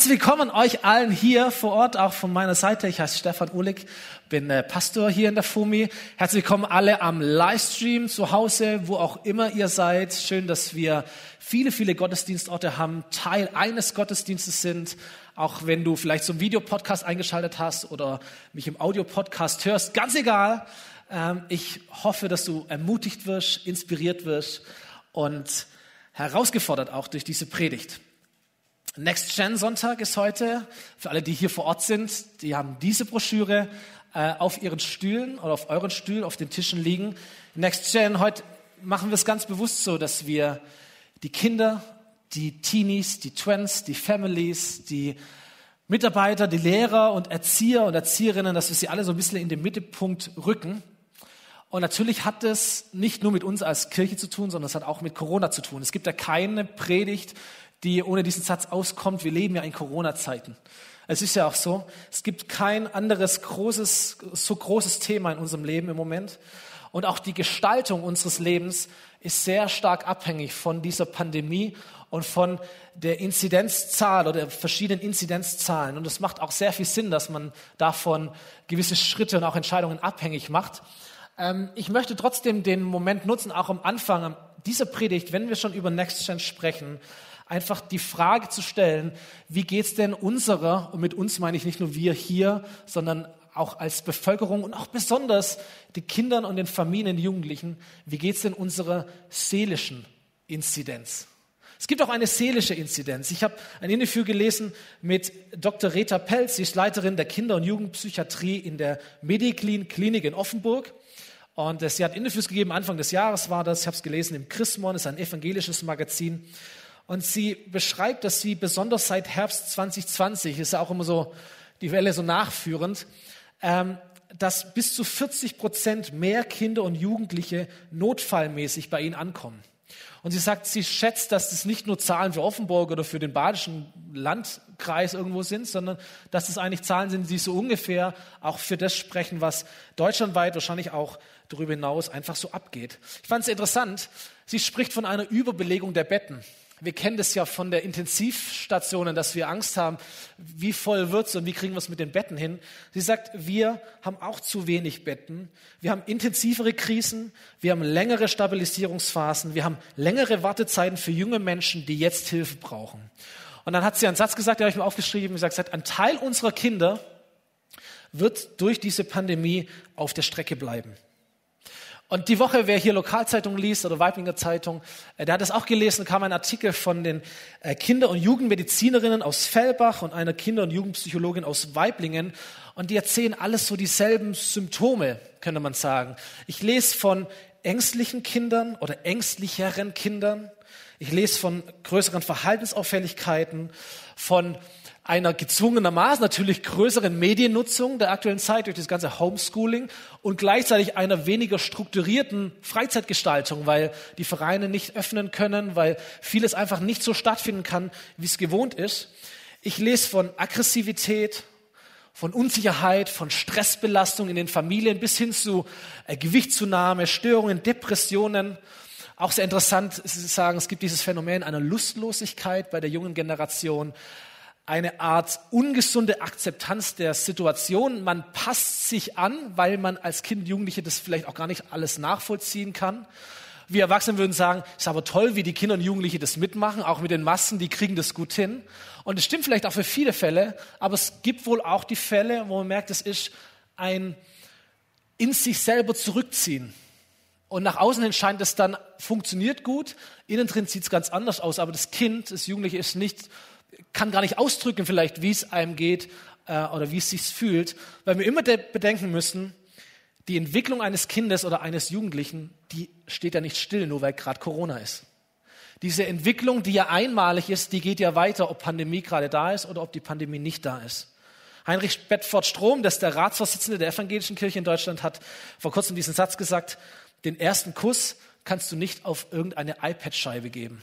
Herzlich willkommen euch allen hier vor Ort, auch von meiner Seite. Ich heiße Stefan Uhlig, bin äh, Pastor hier in der FUMI. Herzlich willkommen alle am Livestream zu Hause, wo auch immer ihr seid. Schön, dass wir viele, viele Gottesdienstorte haben, Teil eines Gottesdienstes sind. Auch wenn du vielleicht zum Videopodcast eingeschaltet hast oder mich im Audiopodcast hörst, ganz egal. Ähm, ich hoffe, dass du ermutigt wirst, inspiriert wirst und herausgefordert auch durch diese Predigt. Next Gen Sonntag ist heute. Für alle, die hier vor Ort sind, die haben diese Broschüre äh, auf ihren Stühlen oder auf euren Stühlen auf den Tischen liegen. Next Gen, heute machen wir es ganz bewusst so, dass wir die Kinder, die Teenies, die Twins, die Families, die Mitarbeiter, die Lehrer und Erzieher und Erzieherinnen, dass wir sie alle so ein bisschen in den Mittelpunkt rücken. Und natürlich hat es nicht nur mit uns als Kirche zu tun, sondern es hat auch mit Corona zu tun. Es gibt ja keine Predigt, die ohne diesen Satz auskommt, wir leben ja in Corona-Zeiten. Es ist ja auch so, es gibt kein anderes großes, so großes Thema in unserem Leben im Moment. Und auch die Gestaltung unseres Lebens ist sehr stark abhängig von dieser Pandemie und von der Inzidenzzahl oder der verschiedenen Inzidenzzahlen. Und es macht auch sehr viel Sinn, dass man davon gewisse Schritte und auch Entscheidungen abhängig macht. Ähm, ich möchte trotzdem den Moment nutzen, auch am Anfang dieser Predigt, wenn wir schon über Next Gen sprechen, einfach die Frage zu stellen, wie geht's denn unserer, und mit uns meine ich nicht nur wir hier, sondern auch als Bevölkerung und auch besonders den Kindern und den Familien, den Jugendlichen, wie geht's denn unserer seelischen Inzidenz? Es gibt auch eine seelische Inzidenz. Ich habe ein Interview gelesen mit Dr. Rita Pelz, sie ist Leiterin der Kinder- und Jugendpsychiatrie in der Mediclin Klinik in Offenburg. Und sie hat Interviews gegeben, Anfang des Jahres war das, ich habe es gelesen im Chrismon, ist ein evangelisches Magazin. Und sie beschreibt, dass sie besonders seit Herbst 2020, ist ja auch immer so die Welle so nachführend, ähm, dass bis zu 40 Prozent mehr Kinder und Jugendliche notfallmäßig bei ihnen ankommen. Und sie sagt, sie schätzt, dass das nicht nur Zahlen für Offenburg oder für den badischen Landkreis irgendwo sind, sondern dass das eigentlich Zahlen sind, die so ungefähr auch für das sprechen, was deutschlandweit wahrscheinlich auch darüber hinaus einfach so abgeht. Ich fand es interessant. Sie spricht von einer Überbelegung der Betten. Wir kennen das ja von der Intensivstationen, dass wir Angst haben, wie voll wird's und wie kriegen wir es mit den Betten hin. Sie sagt, wir haben auch zu wenig Betten. Wir haben intensivere Krisen. Wir haben längere Stabilisierungsphasen. Wir haben längere Wartezeiten für junge Menschen, die jetzt Hilfe brauchen. Und dann hat sie einen Satz gesagt, den habe ich mir aufgeschrieben. Sie sagt, ein Teil unserer Kinder wird durch diese Pandemie auf der Strecke bleiben. Und die Woche, wer hier Lokalzeitung liest oder Weiblinger Zeitung, äh, der hat es auch gelesen, kam ein Artikel von den äh, Kinder- und Jugendmedizinerinnen aus Fellbach und einer Kinder- und Jugendpsychologin aus Weiblingen. Und die erzählen alles so dieselben Symptome, könnte man sagen. Ich lese von ängstlichen Kindern oder ängstlicheren Kindern. Ich lese von größeren Verhaltensauffälligkeiten, von einer gezwungenermaßen natürlich größeren Mediennutzung der aktuellen Zeit durch das ganze Homeschooling und gleichzeitig einer weniger strukturierten Freizeitgestaltung, weil die Vereine nicht öffnen können, weil vieles einfach nicht so stattfinden kann, wie es gewohnt ist. Ich lese von Aggressivität, von Unsicherheit, von Stressbelastung in den Familien bis hin zu äh, Gewichtszunahme, Störungen, Depressionen. Auch sehr interessant, Sie sagen, es gibt dieses Phänomen einer Lustlosigkeit bei der jungen Generation, eine Art ungesunde Akzeptanz der Situation. Man passt sich an, weil man als Kind, Jugendliche das vielleicht auch gar nicht alles nachvollziehen kann. Wir Erwachsene würden sagen, ist aber toll, wie die Kinder und Jugendliche das mitmachen, auch mit den Massen, die kriegen das gut hin. Und es stimmt vielleicht auch für viele Fälle, aber es gibt wohl auch die Fälle, wo man merkt, es ist ein in sich selber zurückziehen. Und nach außen hin scheint es dann funktioniert gut, innen drin sieht es ganz anders aus, aber das Kind, das Jugendliche ist nicht kann gar nicht ausdrücken vielleicht, wie es einem geht äh, oder wie es sich fühlt, weil wir immer bedenken müssen, die Entwicklung eines Kindes oder eines Jugendlichen, die steht ja nicht still, nur weil gerade Corona ist. Diese Entwicklung, die ja einmalig ist, die geht ja weiter, ob Pandemie gerade da ist oder ob die Pandemie nicht da ist. Heinrich Bedford Strom, das ist der Ratsvorsitzende der evangelischen Kirche in Deutschland, hat vor kurzem diesen Satz gesagt, den ersten Kuss kannst du nicht auf irgendeine iPad-Scheibe geben.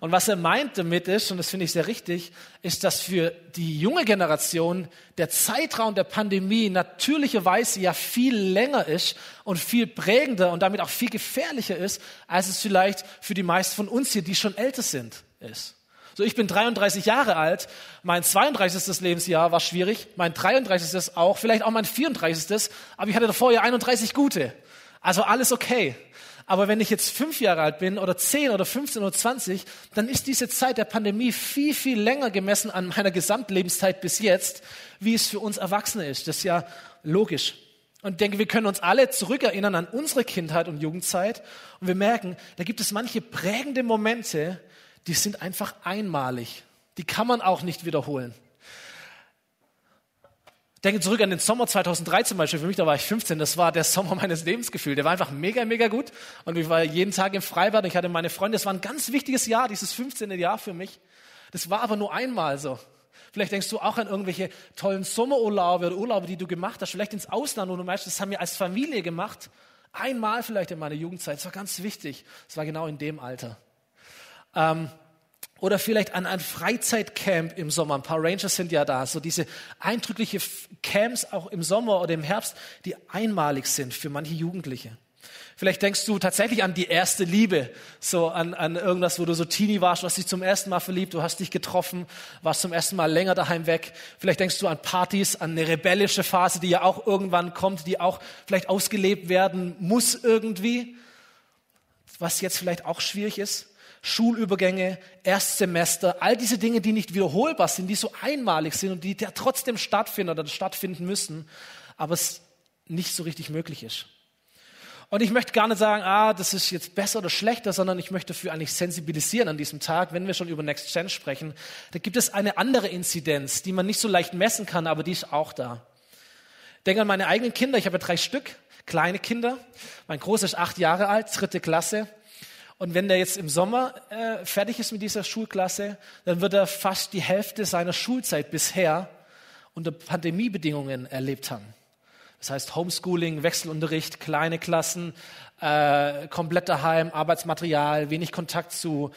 Und was er meint damit ist, und das finde ich sehr richtig, ist, dass für die junge Generation der Zeitraum der Pandemie natürlicherweise ja viel länger ist und viel prägender und damit auch viel gefährlicher ist, als es vielleicht für die meisten von uns hier, die schon älter sind, ist. So, ich bin 33 Jahre alt, mein 32. Lebensjahr war schwierig, mein 33. auch, vielleicht auch mein 34. Aber ich hatte davor ja 31 gute. Also alles okay. Aber wenn ich jetzt fünf Jahre alt bin oder zehn oder 15 oder 20, dann ist diese Zeit der Pandemie viel, viel länger gemessen an meiner Gesamtlebenszeit bis jetzt, wie es für uns Erwachsene ist. Das ist ja logisch. Und ich denke, wir können uns alle zurückerinnern an unsere Kindheit und Jugendzeit und wir merken, da gibt es manche prägende Momente, die sind einfach einmalig. Die kann man auch nicht wiederholen. Denke zurück an den Sommer 2003 zum Beispiel. Für mich, da war ich 15. Das war der Sommer meines Lebensgefühls. Der war einfach mega, mega gut. Und ich war jeden Tag im Freibad. Ich hatte meine Freunde. Das war ein ganz wichtiges Jahr, dieses 15. Jahr für mich. Das war aber nur einmal so. Vielleicht denkst du auch an irgendwelche tollen Sommerurlaube oder Urlaube, die du gemacht hast. Vielleicht ins Ausland, wo du meinst, das haben wir als Familie gemacht. Einmal vielleicht in meiner Jugendzeit. Das war ganz wichtig. Das war genau in dem Alter. Ähm, oder vielleicht an ein Freizeitcamp im Sommer. Ein paar Rangers sind ja da. So diese eindrückliche Camps auch im Sommer oder im Herbst, die einmalig sind für manche Jugendliche. Vielleicht denkst du tatsächlich an die erste Liebe, so an, an irgendwas, wo du so Teenie warst, du dich zum ersten Mal verliebt, du hast dich getroffen, warst zum ersten Mal länger daheim weg. Vielleicht denkst du an Partys, an eine rebellische Phase, die ja auch irgendwann kommt, die auch vielleicht ausgelebt werden muss irgendwie, was jetzt vielleicht auch schwierig ist. Schulübergänge, Erstsemester, all diese Dinge, die nicht wiederholbar sind, die so einmalig sind und die ja trotzdem stattfinden oder stattfinden müssen, aber es nicht so richtig möglich ist. Und ich möchte gar nicht sagen, ah, das ist jetzt besser oder schlechter, sondern ich möchte dafür eigentlich sensibilisieren an diesem Tag, wenn wir schon über Next Gen sprechen. Da gibt es eine andere Inzidenz, die man nicht so leicht messen kann, aber die ist auch da. Denke an meine eigenen Kinder. Ich habe drei Stück, kleine Kinder. Mein Großer ist acht Jahre alt, dritte Klasse. Und wenn der jetzt im Sommer äh, fertig ist mit dieser Schulklasse, dann wird er fast die Hälfte seiner Schulzeit bisher unter Pandemiebedingungen erlebt haben. Das heißt Homeschooling, Wechselunterricht, kleine Klassen, äh, komplett daheim, Arbeitsmaterial, wenig Kontakt zu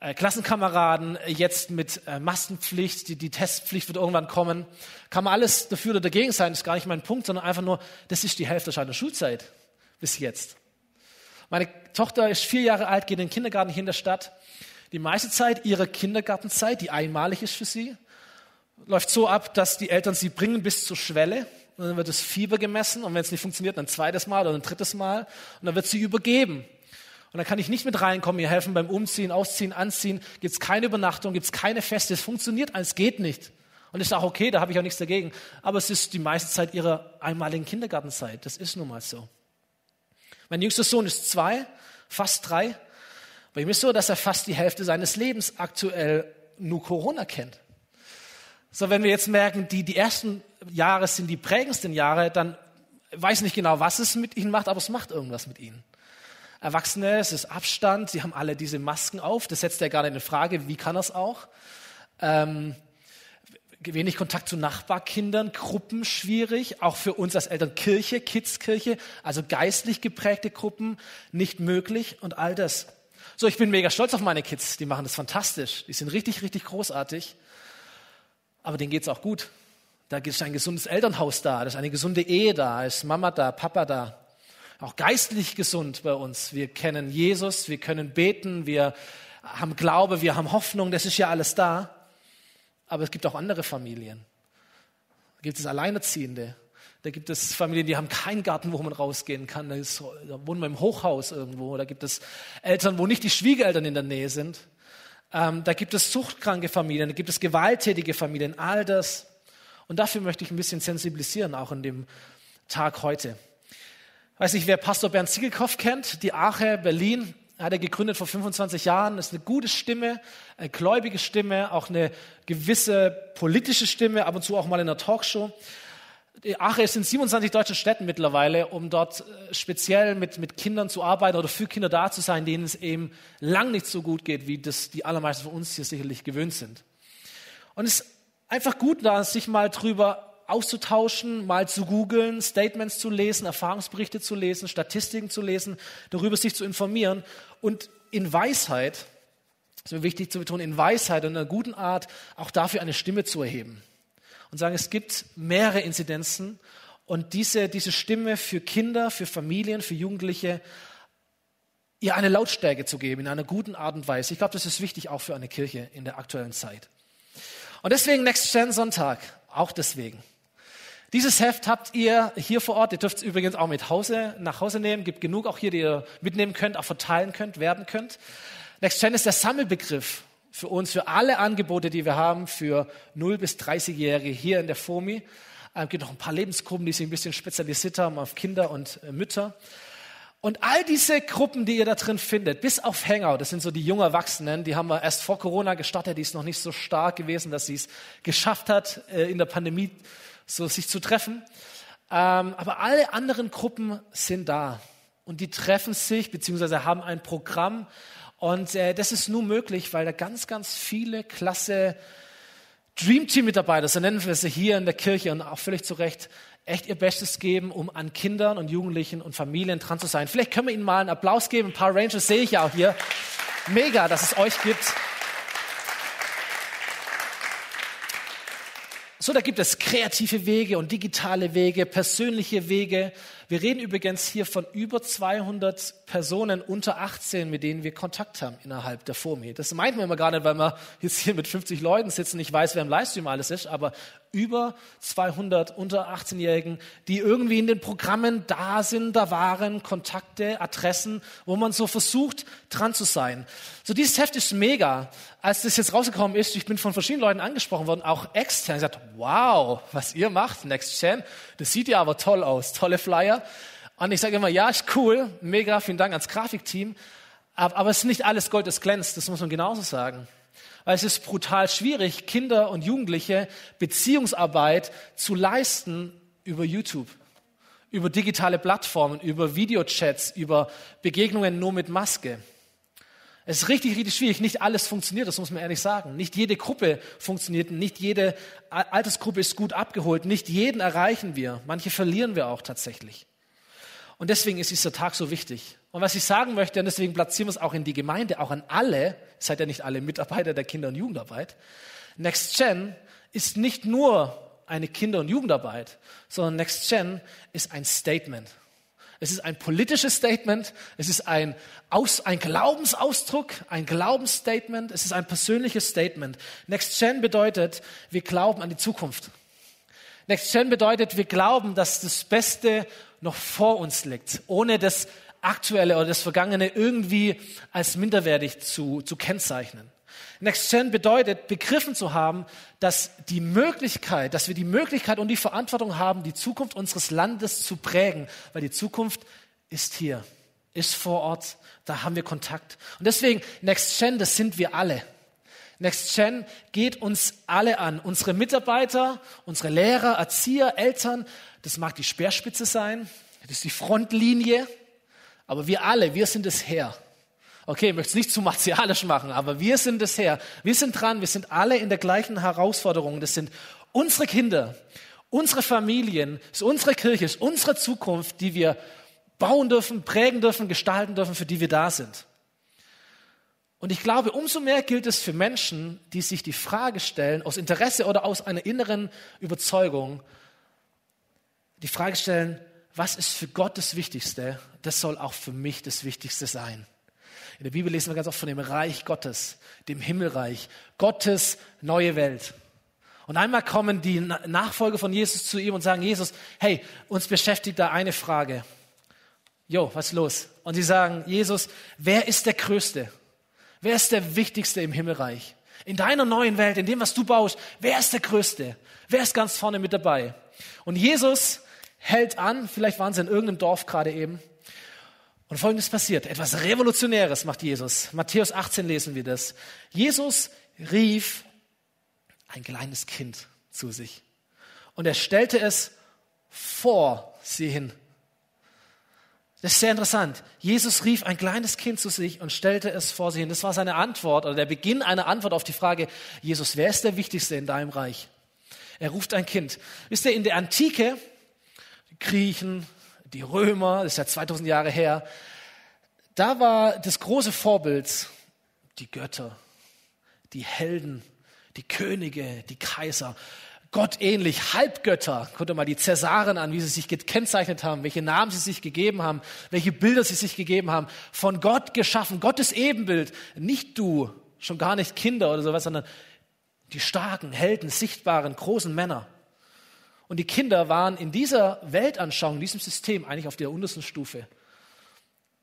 äh, Klassenkameraden, jetzt mit äh, Maskenpflicht, die, die Testpflicht wird irgendwann kommen. Kann man alles dafür oder dagegen sein, ist gar nicht mein Punkt, sondern einfach nur, das ist die Hälfte seiner Schulzeit bis jetzt. Meine Tochter ist vier Jahre alt, geht in den Kindergarten hier in der Stadt. Die meiste Zeit ihrer Kindergartenzeit, die einmalig ist für sie, läuft so ab, dass die Eltern sie bringen bis zur Schwelle. Und dann wird das Fieber gemessen und wenn es nicht funktioniert, ein zweites Mal oder ein drittes Mal. Und dann wird sie übergeben. Und dann kann ich nicht mit reinkommen, ihr helfen beim Umziehen, Ausziehen, Anziehen. Gibt es keine Übernachtung, gibt es keine Feste. Es funktioniert, es geht nicht. Und ist auch okay, da habe ich auch nichts dagegen. Aber es ist die meiste Zeit ihrer einmaligen Kindergartenzeit. Das ist nun mal so. Mein jüngster Sohn ist zwei, fast drei. Bei ihm ist so, dass er fast die Hälfte seines Lebens aktuell nur Corona kennt. So, wenn wir jetzt merken, die, die ersten Jahre sind die prägendsten Jahre, dann weiß nicht genau, was es mit ihnen macht, aber es macht irgendwas mit ihnen. Erwachsene, es ist Abstand, sie haben alle diese Masken auf, das setzt ja gar nicht in Frage, wie kann das auch? Ähm, wenig Kontakt zu Nachbarkindern, Gruppen schwierig, auch für uns als Eltern Kirche, Kidskirche, also geistlich geprägte Gruppen nicht möglich und all das. So, ich bin mega stolz auf meine Kids, die machen das fantastisch, die sind richtig, richtig großartig, aber denen geht's auch gut. Da ist ein gesundes Elternhaus da, da ist eine gesunde Ehe da, ist Mama da, Papa da. Auch geistlich gesund bei uns. Wir kennen Jesus, wir können beten, wir haben Glaube, wir haben Hoffnung, das ist ja alles da. Aber es gibt auch andere Familien. Da gibt es Alleinerziehende. Da gibt es Familien, die haben keinen Garten, wo man rausgehen kann. Da, ist, da wohnen wir im Hochhaus irgendwo. Da gibt es Eltern, wo nicht die Schwiegereltern in der Nähe sind. Ähm, da gibt es suchtkranke Familien, da gibt es gewalttätige Familien, all das. Und dafür möchte ich ein bisschen sensibilisieren, auch in dem Tag heute. Weiß nicht, wer Pastor Bernd Ziegelkopf kennt, die Ache, Berlin hat er gegründet vor 25 Jahren. Das ist eine gute Stimme, eine gläubige Stimme, auch eine gewisse politische Stimme, ab und zu auch mal in einer Talkshow. Ache ist in 27 deutschen Städten mittlerweile, um dort äh, speziell mit, mit Kindern zu arbeiten oder für Kinder da zu sein, denen es eben lang nicht so gut geht, wie das die allermeisten von uns hier sicherlich gewöhnt sind. Und es ist einfach gut, da sich mal drüber auszutauschen, mal zu googeln, Statements zu lesen, Erfahrungsberichte zu lesen, Statistiken zu lesen, darüber sich zu informieren und in Weisheit, ist mir wichtig zu betonen, in Weisheit und in einer guten Art auch dafür eine Stimme zu erheben. Und sagen, es gibt mehrere Inzidenzen und diese, diese Stimme für Kinder, für Familien, für Jugendliche ihr eine Lautstärke zu geben in einer guten Art und Weise. Ich glaube, das ist wichtig auch für eine Kirche in der aktuellen Zeit. Und deswegen Next Gen Sonntag, auch deswegen. Dieses Heft habt ihr hier vor Ort. Ihr dürft es übrigens auch mit Hause, nach Hause nehmen. Gibt genug auch hier, die ihr mitnehmen könnt, auch verteilen könnt, werben könnt. Next Gen ist der Sammelbegriff für uns, für alle Angebote, die wir haben, für 0 bis 30-Jährige hier in der FOMI. Es gibt noch ein paar Lebensgruppen, die sich ein bisschen spezialisiert haben auf Kinder und äh, Mütter. Und all diese Gruppen, die ihr da drin findet, bis auf Hangout, das sind so die jungen Erwachsenen, die haben wir erst vor Corona gestartet, die ist noch nicht so stark gewesen, dass sie es geschafft hat, äh, in der Pandemie so sich zu treffen. Ähm, aber alle anderen Gruppen sind da und die treffen sich beziehungsweise haben ein Programm und äh, das ist nur möglich, weil da ganz, ganz viele klasse Dream Team Mitarbeiter, so nennen wir sie hier in der Kirche und auch völlig zu Recht, echt ihr Bestes geben, um an Kindern und Jugendlichen und Familien dran zu sein. Vielleicht können wir ihnen mal einen Applaus geben. Ein paar Rangers sehe ich ja auch hier. Mega, dass es euch gibt. So, da gibt es kreative Wege und digitale Wege, persönliche Wege. Wir reden übrigens hier von über 200 Personen unter 18, mit denen wir Kontakt haben innerhalb der FOMI. Das meint man immer gar nicht, weil man jetzt hier mit 50 Leuten sitzen, ich weiß, wer im Livestream alles ist, aber über 200 unter 18-Jährigen, die irgendwie in den Programmen da sind, da waren Kontakte, Adressen, wo man so versucht, dran zu sein. So dieses Heft ist mega. Als das jetzt rausgekommen ist, ich bin von verschiedenen Leuten angesprochen worden, auch extern, gesagt, wow, was ihr macht, Next Gen, das sieht ja aber toll aus, tolle Flyer. Und ich sage immer, ja, ist cool, mega, vielen Dank ans Grafikteam. Aber, aber es ist nicht alles Gold, das glänzt, das muss man genauso sagen. Weil es ist brutal schwierig, Kinder und Jugendliche Beziehungsarbeit zu leisten über YouTube, über digitale Plattformen, über Videochats, über Begegnungen nur mit Maske. Es ist richtig, richtig schwierig. Nicht alles funktioniert, das muss man ehrlich sagen. Nicht jede Gruppe funktioniert, nicht jede Altersgruppe ist gut abgeholt, nicht jeden erreichen wir. Manche verlieren wir auch tatsächlich. Und deswegen ist dieser Tag so wichtig. Und was ich sagen möchte, und deswegen platzieren wir es auch in die Gemeinde, auch an alle, seid ja nicht alle Mitarbeiter der Kinder- und Jugendarbeit. Next Gen ist nicht nur eine Kinder- und Jugendarbeit, sondern Next Gen ist ein Statement. Es ist ein politisches Statement, es ist ein, Aus, ein Glaubensausdruck, ein Glaubensstatement, es ist ein persönliches Statement. Next Gen bedeutet, wir glauben an die Zukunft. Next Gen bedeutet, wir glauben, dass das Beste noch vor uns liegt, ohne das Aktuelle oder das Vergangene irgendwie als minderwertig zu, zu kennzeichnen. Next Gen bedeutet, begriffen zu haben, dass die Möglichkeit, dass wir die Möglichkeit und die Verantwortung haben, die Zukunft unseres Landes zu prägen, weil die Zukunft ist hier, ist vor Ort, da haben wir Kontakt. Und deswegen, Next Gen, das sind wir alle. Next Gen geht uns alle an. Unsere Mitarbeiter, unsere Lehrer, Erzieher, Eltern, das mag die Speerspitze sein, das ist die Frontlinie, aber wir alle, wir sind es Herr. Okay, ich möchte es nicht zu martialisch machen, aber wir sind es Herr. Wir sind dran, wir sind alle in der gleichen Herausforderung. Das sind unsere Kinder, unsere Familien, ist unsere Kirche, ist unsere Zukunft, die wir bauen dürfen, prägen dürfen, gestalten dürfen, für die wir da sind. Und ich glaube, umso mehr gilt es für Menschen, die sich die Frage stellen, aus Interesse oder aus einer inneren Überzeugung, die Frage stellen, was ist für Gott das Wichtigste? Das soll auch für mich das Wichtigste sein. In der Bibel lesen wir ganz oft von dem Reich Gottes, dem Himmelreich, Gottes neue Welt. Und einmal kommen die Nachfolger von Jesus zu ihm und sagen, Jesus, hey, uns beschäftigt da eine Frage. Jo, was ist los? Und sie sagen, Jesus, wer ist der Größte? Wer ist der Wichtigste im Himmelreich? In deiner neuen Welt, in dem, was du baust, wer ist der Größte? Wer ist ganz vorne mit dabei? Und Jesus hält an, vielleicht waren sie in irgendeinem Dorf gerade eben. Und folgendes passiert, etwas Revolutionäres macht Jesus. Matthäus 18 lesen wir das. Jesus rief ein kleines Kind zu sich und er stellte es vor sie hin. Das ist sehr interessant. Jesus rief ein kleines Kind zu sich und stellte es vor sie hin. Das war seine Antwort oder der Beginn einer Antwort auf die Frage, Jesus, wer ist der Wichtigste in deinem Reich? Er ruft ein Kind. Wisst ihr, in der Antike Griechen, die Römer, das ist ja 2000 Jahre her, da war das große Vorbild die Götter, die Helden, die Könige, die Kaiser. Gott ähnlich, Halbgötter. Guckt mal die Cäsaren an, wie sie sich gekennzeichnet haben, welche Namen sie sich gegeben haben, welche Bilder sie sich gegeben haben. Von Gott geschaffen, Gottes Ebenbild. Nicht du, schon gar nicht Kinder oder sowas, sondern die starken, Helden, sichtbaren, großen Männer. Und die Kinder waren in dieser Weltanschauung, in diesem System eigentlich auf der untersten Stufe.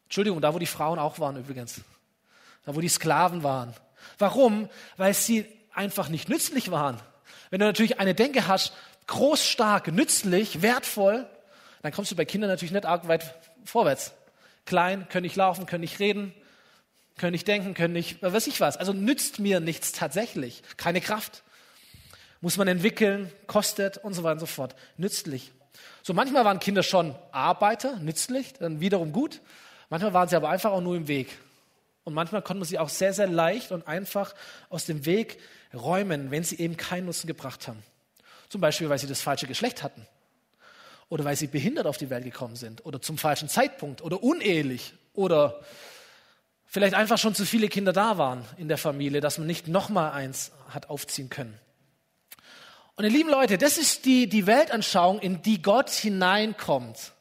Entschuldigung, da wo die Frauen auch waren übrigens. Da wo die Sklaven waren. Warum? Weil sie einfach nicht nützlich waren. Wenn du natürlich eine Denke hast, groß, stark, nützlich, wertvoll, dann kommst du bei Kindern natürlich nicht arg weit vorwärts. Klein, können nicht laufen, können nicht reden, können nicht denken, können nicht, was weiß ich was. Also nützt mir nichts tatsächlich. Keine Kraft. Muss man entwickeln, kostet und so weiter und so fort. Nützlich. So manchmal waren Kinder schon Arbeiter, nützlich, dann wiederum gut. Manchmal waren sie aber einfach auch nur im Weg. Und manchmal konnte man sie auch sehr, sehr leicht und einfach aus dem Weg räumen, wenn sie eben keinen Nutzen gebracht haben. Zum Beispiel, weil sie das falsche Geschlecht hatten. Oder weil sie behindert auf die Welt gekommen sind. Oder zum falschen Zeitpunkt. Oder unehelich. Oder vielleicht einfach schon zu viele Kinder da waren in der Familie, dass man nicht nochmal eins hat aufziehen können. Und ihr lieben Leute, das ist die, die Weltanschauung, in die Gott hineinkommt.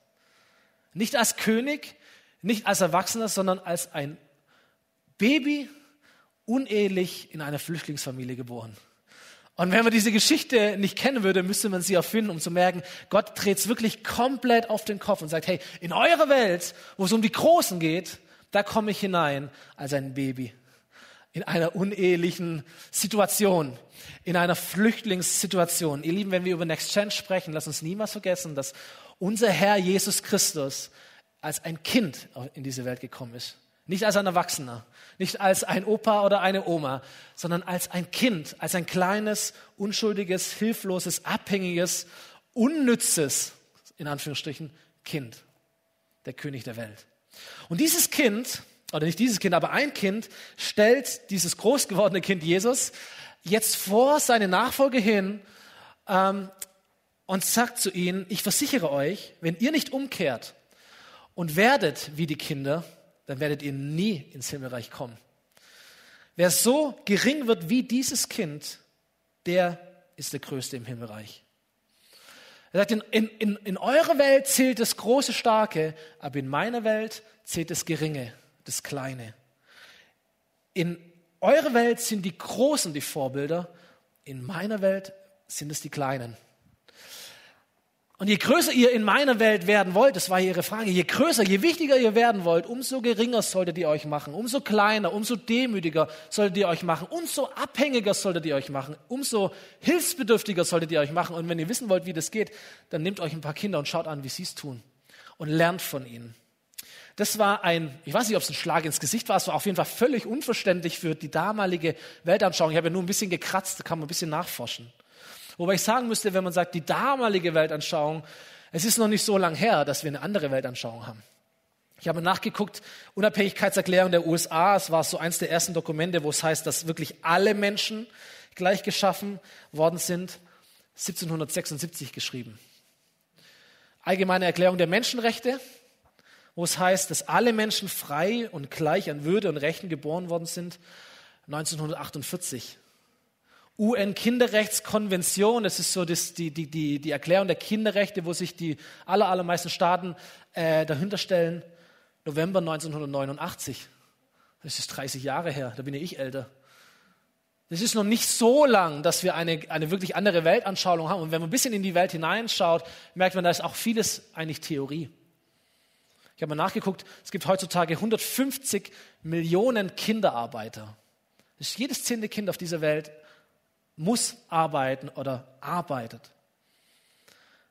Nicht als König, nicht als Erwachsener, sondern als ein Baby unehelich in einer Flüchtlingsfamilie geboren. Und wenn man diese Geschichte nicht kennen würde, müsste man sie erfinden, um zu merken, Gott dreht es wirklich komplett auf den Kopf und sagt, hey, in eure Welt, wo es um die Großen geht, da komme ich hinein als ein Baby. In einer unehelichen Situation, in einer Flüchtlingssituation. Ihr Lieben, wenn wir über Next Gen sprechen, lasst uns niemals vergessen, dass unser Herr Jesus Christus als ein Kind in diese Welt gekommen ist. Nicht als ein Erwachsener, nicht als ein Opa oder eine Oma, sondern als ein Kind, als ein kleines, unschuldiges, hilfloses, abhängiges, unnützes, in Anführungsstrichen, Kind, der König der Welt. Und dieses Kind, oder nicht dieses Kind, aber ein Kind, stellt dieses groß gewordene Kind Jesus jetzt vor seine Nachfolge hin ähm, und sagt zu ihnen, ich versichere euch, wenn ihr nicht umkehrt und werdet wie die Kinder, dann werdet ihr nie ins Himmelreich kommen. Wer so gering wird wie dieses Kind, der ist der Größte im Himmelreich. Er sagt, in, in, in eurer Welt zählt das große Starke, aber in meiner Welt zählt das Geringe, das Kleine. In eurer Welt sind die Großen die Vorbilder, in meiner Welt sind es die Kleinen. Und je größer ihr in meiner Welt werden wollt, das war ihre Frage, je größer, je wichtiger ihr werden wollt, umso geringer solltet ihr euch machen, umso kleiner, umso demütiger solltet ihr euch machen, umso abhängiger solltet ihr euch machen, umso hilfsbedürftiger solltet ihr euch machen. Und wenn ihr wissen wollt, wie das geht, dann nehmt euch ein paar Kinder und schaut an, wie sie es tun und lernt von ihnen. Das war ein, ich weiß nicht, ob es ein Schlag ins Gesicht war, es war auf jeden Fall völlig unverständlich für die damalige Weltanschauung. Ich habe ja nur ein bisschen gekratzt, da kann man ein bisschen nachforschen. Wobei ich sagen müsste, wenn man sagt, die damalige Weltanschauung, es ist noch nicht so lang her, dass wir eine andere Weltanschauung haben. Ich habe nachgeguckt, Unabhängigkeitserklärung der USA, es war so eins der ersten Dokumente, wo es heißt, dass wirklich alle Menschen gleich geschaffen worden sind, 1776 geschrieben. Allgemeine Erklärung der Menschenrechte, wo es heißt, dass alle Menschen frei und gleich an Würde und Rechten geboren worden sind, 1948. UN-Kinderrechtskonvention, das ist so das, die, die, die, die Erklärung der Kinderrechte, wo sich die aller, allermeisten Staaten äh, dahinter stellen, November 1989. Das ist 30 Jahre her, da bin ich älter. Das ist noch nicht so lang, dass wir eine, eine wirklich andere Weltanschauung haben. Und wenn man ein bisschen in die Welt hineinschaut, merkt man, da ist auch vieles eigentlich Theorie. Ich habe mal nachgeguckt, es gibt heutzutage 150 Millionen Kinderarbeiter. Jedes zehnte Kind auf dieser Welt muss arbeiten oder arbeitet.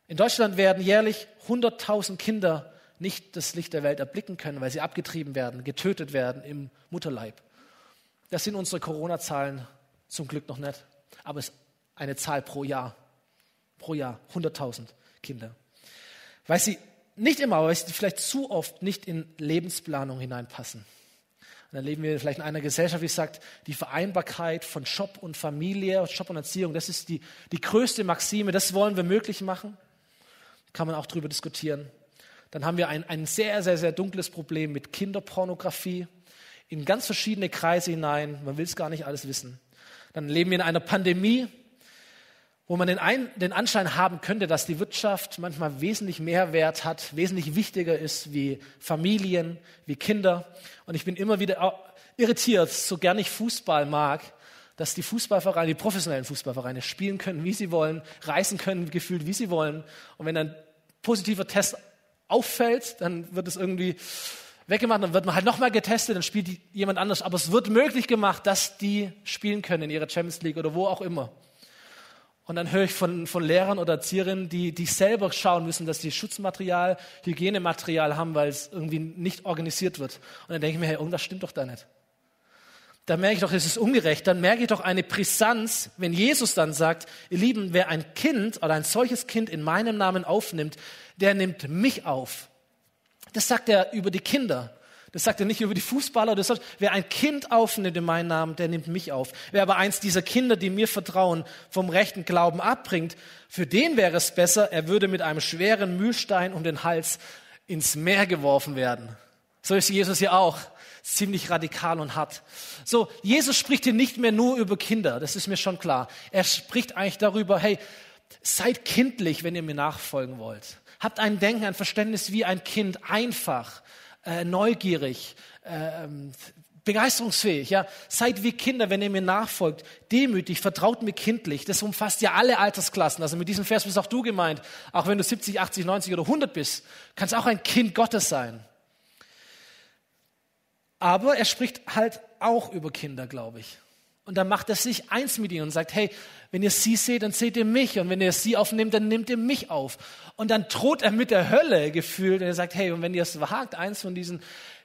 In Deutschland werden jährlich 100.000 Kinder nicht das Licht der Welt erblicken können, weil sie abgetrieben werden, getötet werden im Mutterleib. Das sind unsere Corona-Zahlen zum Glück noch nicht, aber es ist eine Zahl pro Jahr. Pro Jahr 100.000 Kinder. Weil sie nicht immer, aber vielleicht zu oft nicht in Lebensplanung hineinpassen. Und dann leben wir vielleicht in einer Gesellschaft, wie sagt, die Vereinbarkeit von Job und Familie, Job und Erziehung, das ist die, die größte Maxime, das wollen wir möglich machen. Kann man auch darüber diskutieren. Dann haben wir ein, ein sehr, sehr, sehr dunkles Problem mit Kinderpornografie in ganz verschiedene Kreise hinein. Man will es gar nicht alles wissen. Dann leben wir in einer Pandemie, wo man den, Ein den Anschein haben könnte, dass die Wirtschaft manchmal wesentlich mehr Wert hat, wesentlich wichtiger ist wie Familien, wie Kinder. Und ich bin immer wieder irritiert, so gern ich Fußball mag, dass die Fußballvereine, die professionellen Fußballvereine spielen können, wie sie wollen, reisen können, gefühlt, wie sie wollen. Und wenn ein positiver Test auffällt, dann wird es irgendwie weggemacht, dann wird man halt nochmal getestet, dann spielt jemand anders. Aber es wird möglich gemacht, dass die spielen können in ihrer Champions League oder wo auch immer. Und dann höre ich von, von Lehrern oder Erzieherinnen, die, die selber schauen müssen, dass die Schutzmaterial, Hygienematerial haben, weil es irgendwie nicht organisiert wird. Und dann denke ich mir, hey, irgendwas stimmt doch da nicht. Da merke ich doch, es ist ungerecht. Dann merke ich doch eine Brisanz, wenn Jesus dann sagt, ihr Lieben, wer ein Kind oder ein solches Kind in meinem Namen aufnimmt, der nimmt mich auf. Das sagt er über die Kinder. Das sagt er nicht über die Fußballer. Das sagt, wer ein Kind aufnimmt in meinen Namen, der nimmt mich auf. Wer aber eins dieser Kinder, die mir vertrauen, vom rechten Glauben abbringt, für den wäre es besser, er würde mit einem schweren Mühlstein um den Hals ins Meer geworfen werden. So ist Jesus hier auch. Ziemlich radikal und hart. So, Jesus spricht hier nicht mehr nur über Kinder, das ist mir schon klar. Er spricht eigentlich darüber, hey, seid kindlich, wenn ihr mir nachfolgen wollt. Habt ein Denken, ein Verständnis wie ein Kind, einfach, äh, neugierig, äh, begeisterungsfähig. Ja, seid wie Kinder, wenn ihr mir nachfolgt, demütig, vertraut mir kindlich. Das umfasst ja alle Altersklassen. Also mit diesem Vers bist auch du gemeint. Auch wenn du 70, 80, 90 oder 100 bist, kannst auch ein Kind Gottes sein. Aber er spricht halt auch über Kinder, glaube ich. Und dann macht er sich eins mit ihnen und sagt, hey, wenn ihr sie seht, dann seht ihr mich. Und wenn ihr sie aufnimmt, dann nehmt ihr mich auf. Und dann droht er mit der Hölle gefühlt. Und er sagt, hey, und wenn ihr es wagt, eins von diesen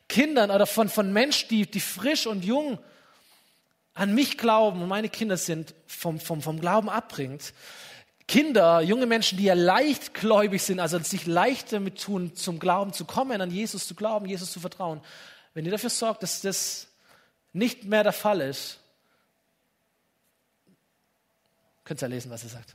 Kindern oder von, von Menschen, die, die frisch und jung an mich glauben und meine Kinder sind, vom, vom, vom Glauben abbringt, Kinder, junge Menschen, die ja leichtgläubig sind, also sich leicht damit tun, zum Glauben zu kommen, an Jesus zu glauben, Jesus zu vertrauen. Wenn ihr dafür sorgt, dass das nicht mehr der Fall ist, Könnt ihr ja lesen, was er sagt.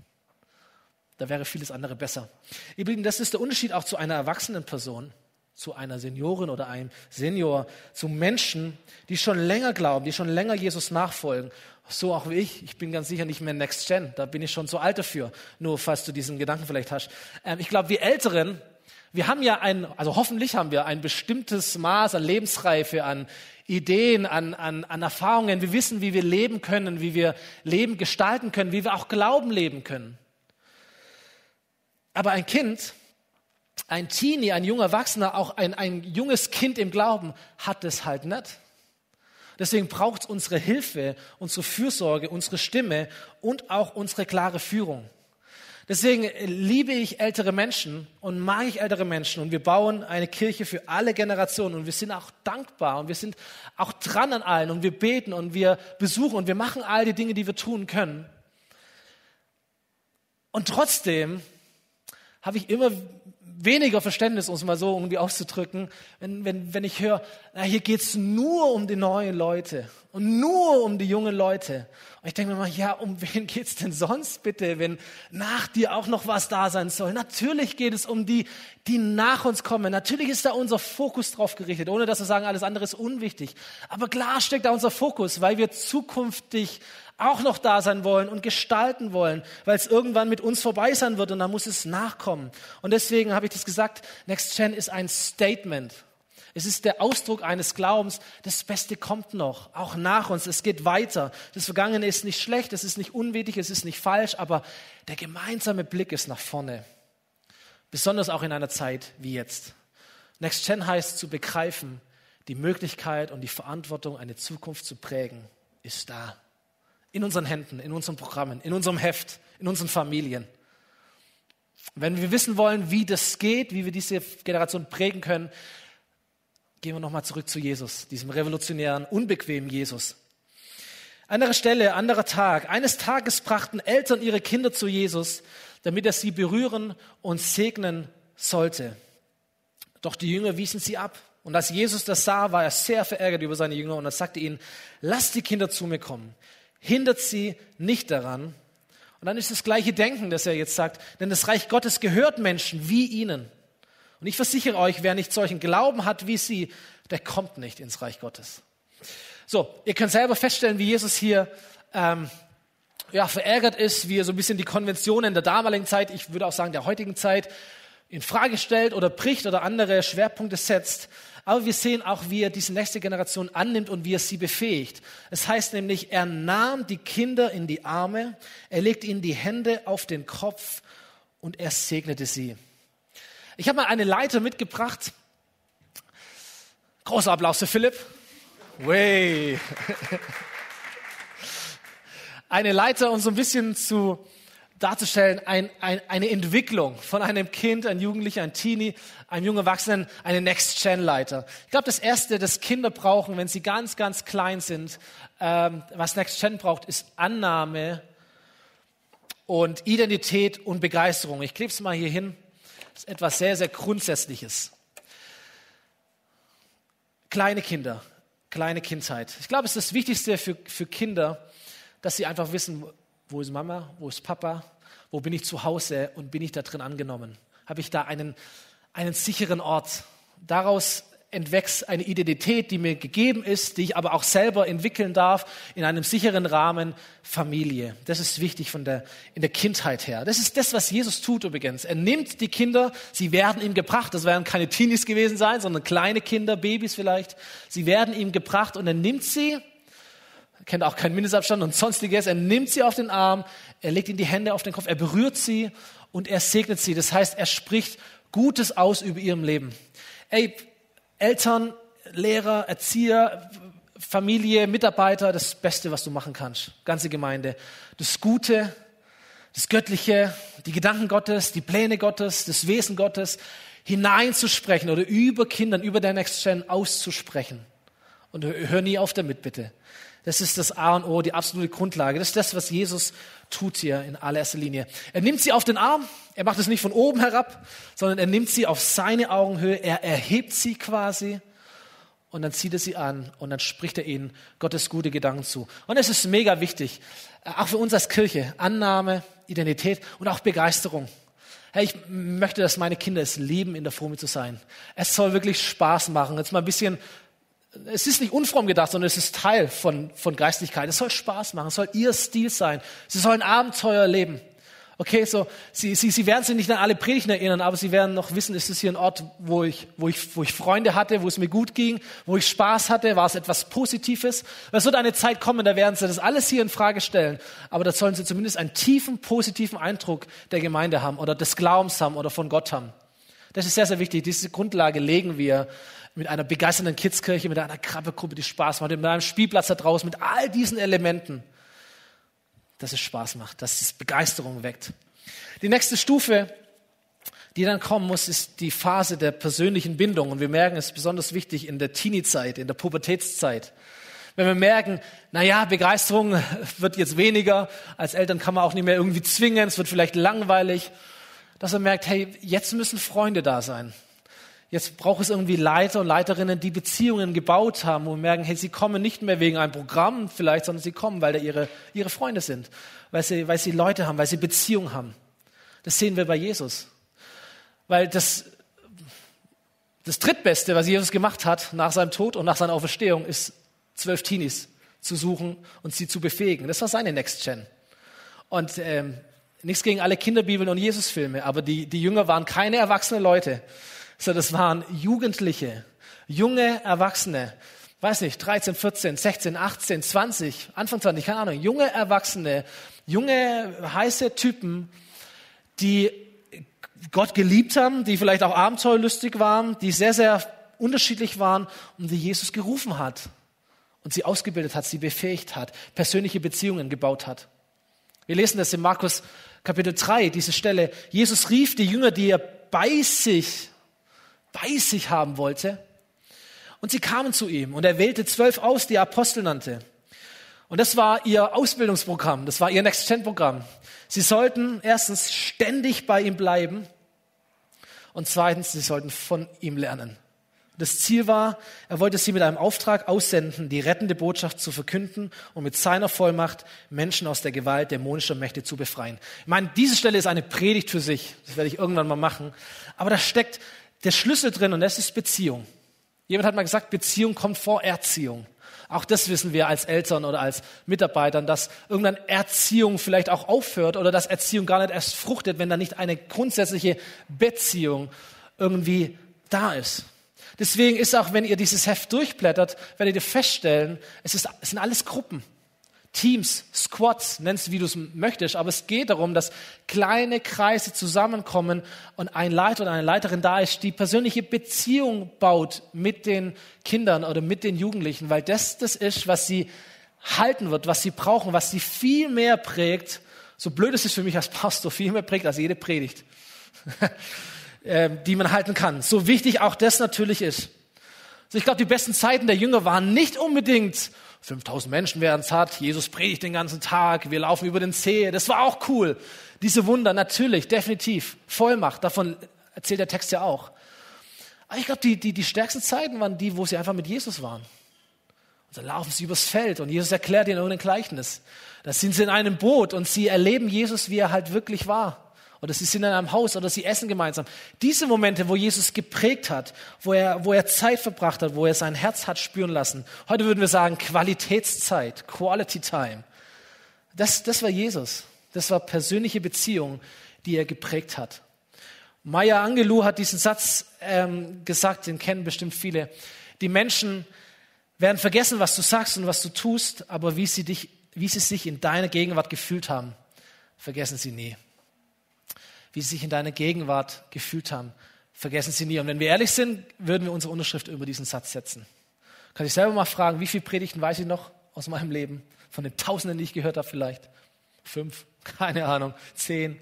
Da wäre vieles andere besser. Übrigens, das ist der Unterschied auch zu einer erwachsenen Person, zu einer Seniorin oder einem Senior, zu Menschen, die schon länger glauben, die schon länger Jesus nachfolgen. So auch wie ich. Ich bin ganz sicher nicht mehr Next Gen. Da bin ich schon zu alt dafür. Nur falls du diesen Gedanken vielleicht hast. Ähm, ich glaube, wir Älteren, wir haben ja ein, also hoffentlich haben wir ein bestimmtes Maß an Lebensreife, an Ideen, an, an, an Erfahrungen. Wir wissen, wie wir leben können, wie wir Leben gestalten können, wie wir auch Glauben leben können. Aber ein Kind, ein Teenie, ein junger Erwachsener, auch ein, ein junges Kind im Glauben hat es halt nicht. Deswegen braucht es unsere Hilfe, unsere Fürsorge, unsere Stimme und auch unsere klare Führung. Deswegen liebe ich ältere Menschen und mag ich ältere Menschen. Und wir bauen eine Kirche für alle Generationen. Und wir sind auch dankbar und wir sind auch dran an allen. Und wir beten und wir besuchen und wir machen all die Dinge, die wir tun können. Und trotzdem habe ich immer weniger Verständnis, um es mal so irgendwie auszudrücken, wenn, wenn, wenn ich höre, na, hier geht's nur um die neuen Leute und nur um die jungen Leute. Und ich denke mir mal, ja, um wen geht's denn sonst bitte, wenn nach dir auch noch was da sein soll? Natürlich geht es um die, die nach uns kommen. Natürlich ist da unser Fokus drauf gerichtet, ohne dass wir sagen, alles andere ist unwichtig. Aber klar steckt da unser Fokus, weil wir zukünftig auch noch da sein wollen und gestalten wollen, weil es irgendwann mit uns vorbei sein wird und dann muss es nachkommen. Und deswegen habe ich das gesagt, Next Gen ist ein Statement. Es ist der Ausdruck eines Glaubens, das Beste kommt noch, auch nach uns, es geht weiter. Das Vergangene ist nicht schlecht, es ist nicht unwichtig, es ist nicht falsch, aber der gemeinsame Blick ist nach vorne. Besonders auch in einer Zeit wie jetzt. Next Gen heißt zu begreifen, die Möglichkeit und die Verantwortung, eine Zukunft zu prägen, ist da in unseren Händen, in unseren Programmen, in unserem Heft, in unseren Familien. Wenn wir wissen wollen, wie das geht, wie wir diese Generation prägen können, gehen wir nochmal zurück zu Jesus, diesem revolutionären, unbequemen Jesus. Andere Stelle, anderer Tag. Eines Tages brachten Eltern ihre Kinder zu Jesus, damit er sie berühren und segnen sollte. Doch die Jünger wiesen sie ab. Und als Jesus das sah, war er sehr verärgert über seine Jünger und er sagte ihnen, lasst die Kinder zu mir kommen hindert sie nicht daran. Und dann ist das gleiche Denken, das er jetzt sagt, denn das Reich Gottes gehört Menschen wie ihnen. Und ich versichere euch, wer nicht solchen Glauben hat wie sie, der kommt nicht ins Reich Gottes. So, ihr könnt selber feststellen, wie Jesus hier ähm, ja, verärgert ist, wie er so ein bisschen die Konventionen der damaligen Zeit, ich würde auch sagen der heutigen Zeit, in Frage stellt oder bricht oder andere Schwerpunkte setzt. Aber wir sehen auch, wie er diese nächste Generation annimmt und wie er sie befähigt. Es heißt nämlich, er nahm die Kinder in die Arme, er legte ihnen die Hände auf den Kopf und er segnete sie. Ich habe mal eine Leiter mitgebracht. Großer Applaus für Philipp. Way. Eine Leiter, um so ein bisschen zu darzustellen, ein, ein, eine Entwicklung von einem Kind, ein Jugendlicher, ein Teenie, einem jungen Erwachsenen, eine Next-Gen-Leiter. Ich glaube, das Erste, das Kinder brauchen, wenn sie ganz, ganz klein sind, ähm, was Next-Gen braucht, ist Annahme und Identität und Begeisterung. Ich klebe es mal hier hin. Das ist etwas sehr, sehr Grundsätzliches. Kleine Kinder, kleine Kindheit. Ich glaube, es ist das Wichtigste für, für Kinder, dass sie einfach wissen, wo ist Mama? Wo ist Papa? Wo bin ich zu Hause und bin ich da drin angenommen? Habe ich da einen, einen sicheren Ort? Daraus entwächst eine Identität, die mir gegeben ist, die ich aber auch selber entwickeln darf in einem sicheren Rahmen Familie. Das ist wichtig von der, in der Kindheit her. Das ist das, was Jesus tut übrigens. Er nimmt die Kinder, sie werden ihm gebracht. Das werden keine Teenies gewesen sein, sondern kleine Kinder, Babys vielleicht. Sie werden ihm gebracht und er nimmt sie kennt auch keinen Mindestabstand und sonstiges. Er nimmt sie auf den Arm, er legt ihnen die Hände auf den Kopf, er berührt sie und er segnet sie. Das heißt, er spricht Gutes aus über ihrem Leben. Ey, Eltern, Lehrer, Erzieher, Familie, Mitarbeiter, das Beste, was du machen kannst. Ganze Gemeinde. Das Gute, das Göttliche, die Gedanken Gottes, die Pläne Gottes, das Wesen Gottes hineinzusprechen oder über Kindern, über der Next Gen auszusprechen. Und hör nie auf damit, bitte. Das ist das A und O, die absolute Grundlage. Das ist das, was Jesus tut hier in allererster Linie. Er nimmt sie auf den Arm. Er macht es nicht von oben herab, sondern er nimmt sie auf seine Augenhöhe. Er erhebt sie quasi und dann zieht er sie an und dann spricht er ihnen Gottes gute Gedanken zu. Und es ist mega wichtig, äh, auch für uns als Kirche, Annahme, Identität und auch Begeisterung. Hey, ich möchte, dass meine Kinder es lieben, in der Frume zu sein. Es soll wirklich Spaß machen. Jetzt mal ein bisschen es ist nicht unfromm gedacht, sondern es ist Teil von, von Geistlichkeit. Es soll Spaß machen, es soll ihr Stil sein. Sie sollen Abenteuer leben. Okay, so, sie, sie, sie werden sich nicht an alle Predigten erinnern, aber sie werden noch wissen, ist es hier ein Ort, wo ich, wo, ich, wo ich Freunde hatte, wo es mir gut ging, wo ich Spaß hatte, war es etwas Positives. Es wird eine Zeit kommen, da werden sie das alles hier in Frage stellen, aber da sollen sie zumindest einen tiefen, positiven Eindruck der Gemeinde haben oder des Glaubens haben oder von Gott haben. Das ist sehr, sehr wichtig. Diese Grundlage legen wir mit einer begeisternden Kidskirche, mit einer Krabbegruppe, die Spaß macht, mit einem Spielplatz da draußen, mit all diesen Elementen, dass es Spaß macht, dass es Begeisterung weckt. Die nächste Stufe, die dann kommen muss, ist die Phase der persönlichen Bindung. Und wir merken, es ist besonders wichtig in der Teenie-Zeit, in der Pubertätszeit. Wenn wir merken, na ja, Begeisterung wird jetzt weniger, als Eltern kann man auch nicht mehr irgendwie zwingen, es wird vielleicht langweilig, dass er merkt, hey, jetzt müssen Freunde da sein. Jetzt braucht es irgendwie Leiter und Leiterinnen, die Beziehungen gebaut haben und merken, hey, sie kommen nicht mehr wegen einem Programm vielleicht, sondern sie kommen, weil da ihre, ihre Freunde sind, weil sie, weil sie Leute haben, weil sie Beziehungen haben. Das sehen wir bei Jesus. Weil das, das Drittbeste, was Jesus gemacht hat nach seinem Tod und nach seiner Auferstehung, ist zwölf Teenies zu suchen und sie zu befähigen. Das war seine Next Gen. Und ähm, nichts gegen alle Kinderbibeln und Jesusfilme, aber die, die Jünger waren keine erwachsenen Leute, so, das waren Jugendliche, junge Erwachsene, weiß nicht, 13, 14, 16, 18, 20, Anfang 20, keine Ahnung, junge Erwachsene, junge, heiße Typen, die Gott geliebt haben, die vielleicht auch abenteuerlustig waren, die sehr, sehr unterschiedlich waren und die Jesus gerufen hat und sie ausgebildet hat, sie befähigt hat, persönliche Beziehungen gebaut hat. Wir lesen das in Markus Kapitel 3, diese Stelle. Jesus rief die Jünger, die er bei sich bei sich haben wollte. Und sie kamen zu ihm und er wählte zwölf aus, die er Apostel nannte. Und das war ihr Ausbildungsprogramm, das war ihr Next-Gen-Programm. Sie sollten erstens ständig bei ihm bleiben und zweitens, sie sollten von ihm lernen. Das Ziel war, er wollte sie mit einem Auftrag aussenden, die rettende Botschaft zu verkünden und mit seiner Vollmacht Menschen aus der Gewalt dämonischer Mächte zu befreien. Ich meine, diese Stelle ist eine Predigt für sich. Das werde ich irgendwann mal machen. Aber da steckt der Schlüssel drin und das ist Beziehung. Jemand hat mal gesagt, Beziehung kommt vor Erziehung. Auch das wissen wir als Eltern oder als Mitarbeitern, dass irgendwann Erziehung vielleicht auch aufhört oder dass Erziehung gar nicht erst fruchtet, wenn da nicht eine grundsätzliche Beziehung irgendwie da ist. Deswegen ist auch, wenn ihr dieses Heft durchblättert, werdet ihr feststellen, es, ist, es sind alles Gruppen. Teams, Squads, nennst wie du es möchtest, aber es geht darum, dass kleine Kreise zusammenkommen und ein Leiter oder eine Leiterin da ist, die persönliche Beziehung baut mit den Kindern oder mit den Jugendlichen, weil das das ist, was sie halten wird, was sie brauchen, was sie viel mehr prägt, so blöd es ist für mich als Pastor, viel mehr prägt als jede Predigt, ähm, die man halten kann. So wichtig auch das natürlich ist. Also ich glaube, die besten Zeiten der Jünger waren nicht unbedingt 5000 Menschen werden satt, Jesus predigt den ganzen Tag, wir laufen über den See. Das war auch cool. Diese Wunder, natürlich, definitiv. Vollmacht, davon erzählt der Text ja auch. Aber ich glaube, die, die, die stärksten Zeiten waren die, wo sie einfach mit Jesus waren. Und dann laufen sie übers Feld und Jesus erklärt ihnen irgendein Gleichnis. Da sind sie in einem Boot und sie erleben Jesus, wie er halt wirklich war oder sie sind in einem Haus oder sie essen gemeinsam. Diese Momente, wo Jesus geprägt hat, wo er, wo er Zeit verbracht hat, wo er sein Herz hat spüren lassen. Heute würden wir sagen Qualitätszeit, Quality Time. Das, das war Jesus. Das war persönliche Beziehung, die er geprägt hat. Maya Angelou hat diesen Satz ähm, gesagt, den kennen bestimmt viele. Die Menschen werden vergessen, was du sagst und was du tust, aber wie sie, dich, wie sie sich in deiner Gegenwart gefühlt haben, vergessen sie nie wie sie sich in deiner Gegenwart gefühlt haben. Vergessen sie nie. Und wenn wir ehrlich sind, würden wir unsere Unterschrift über diesen Satz setzen. Kann ich selber mal fragen, wie viele Predigten weiß ich noch aus meinem Leben? Von den Tausenden, die ich gehört habe, vielleicht fünf, keine Ahnung, zehn.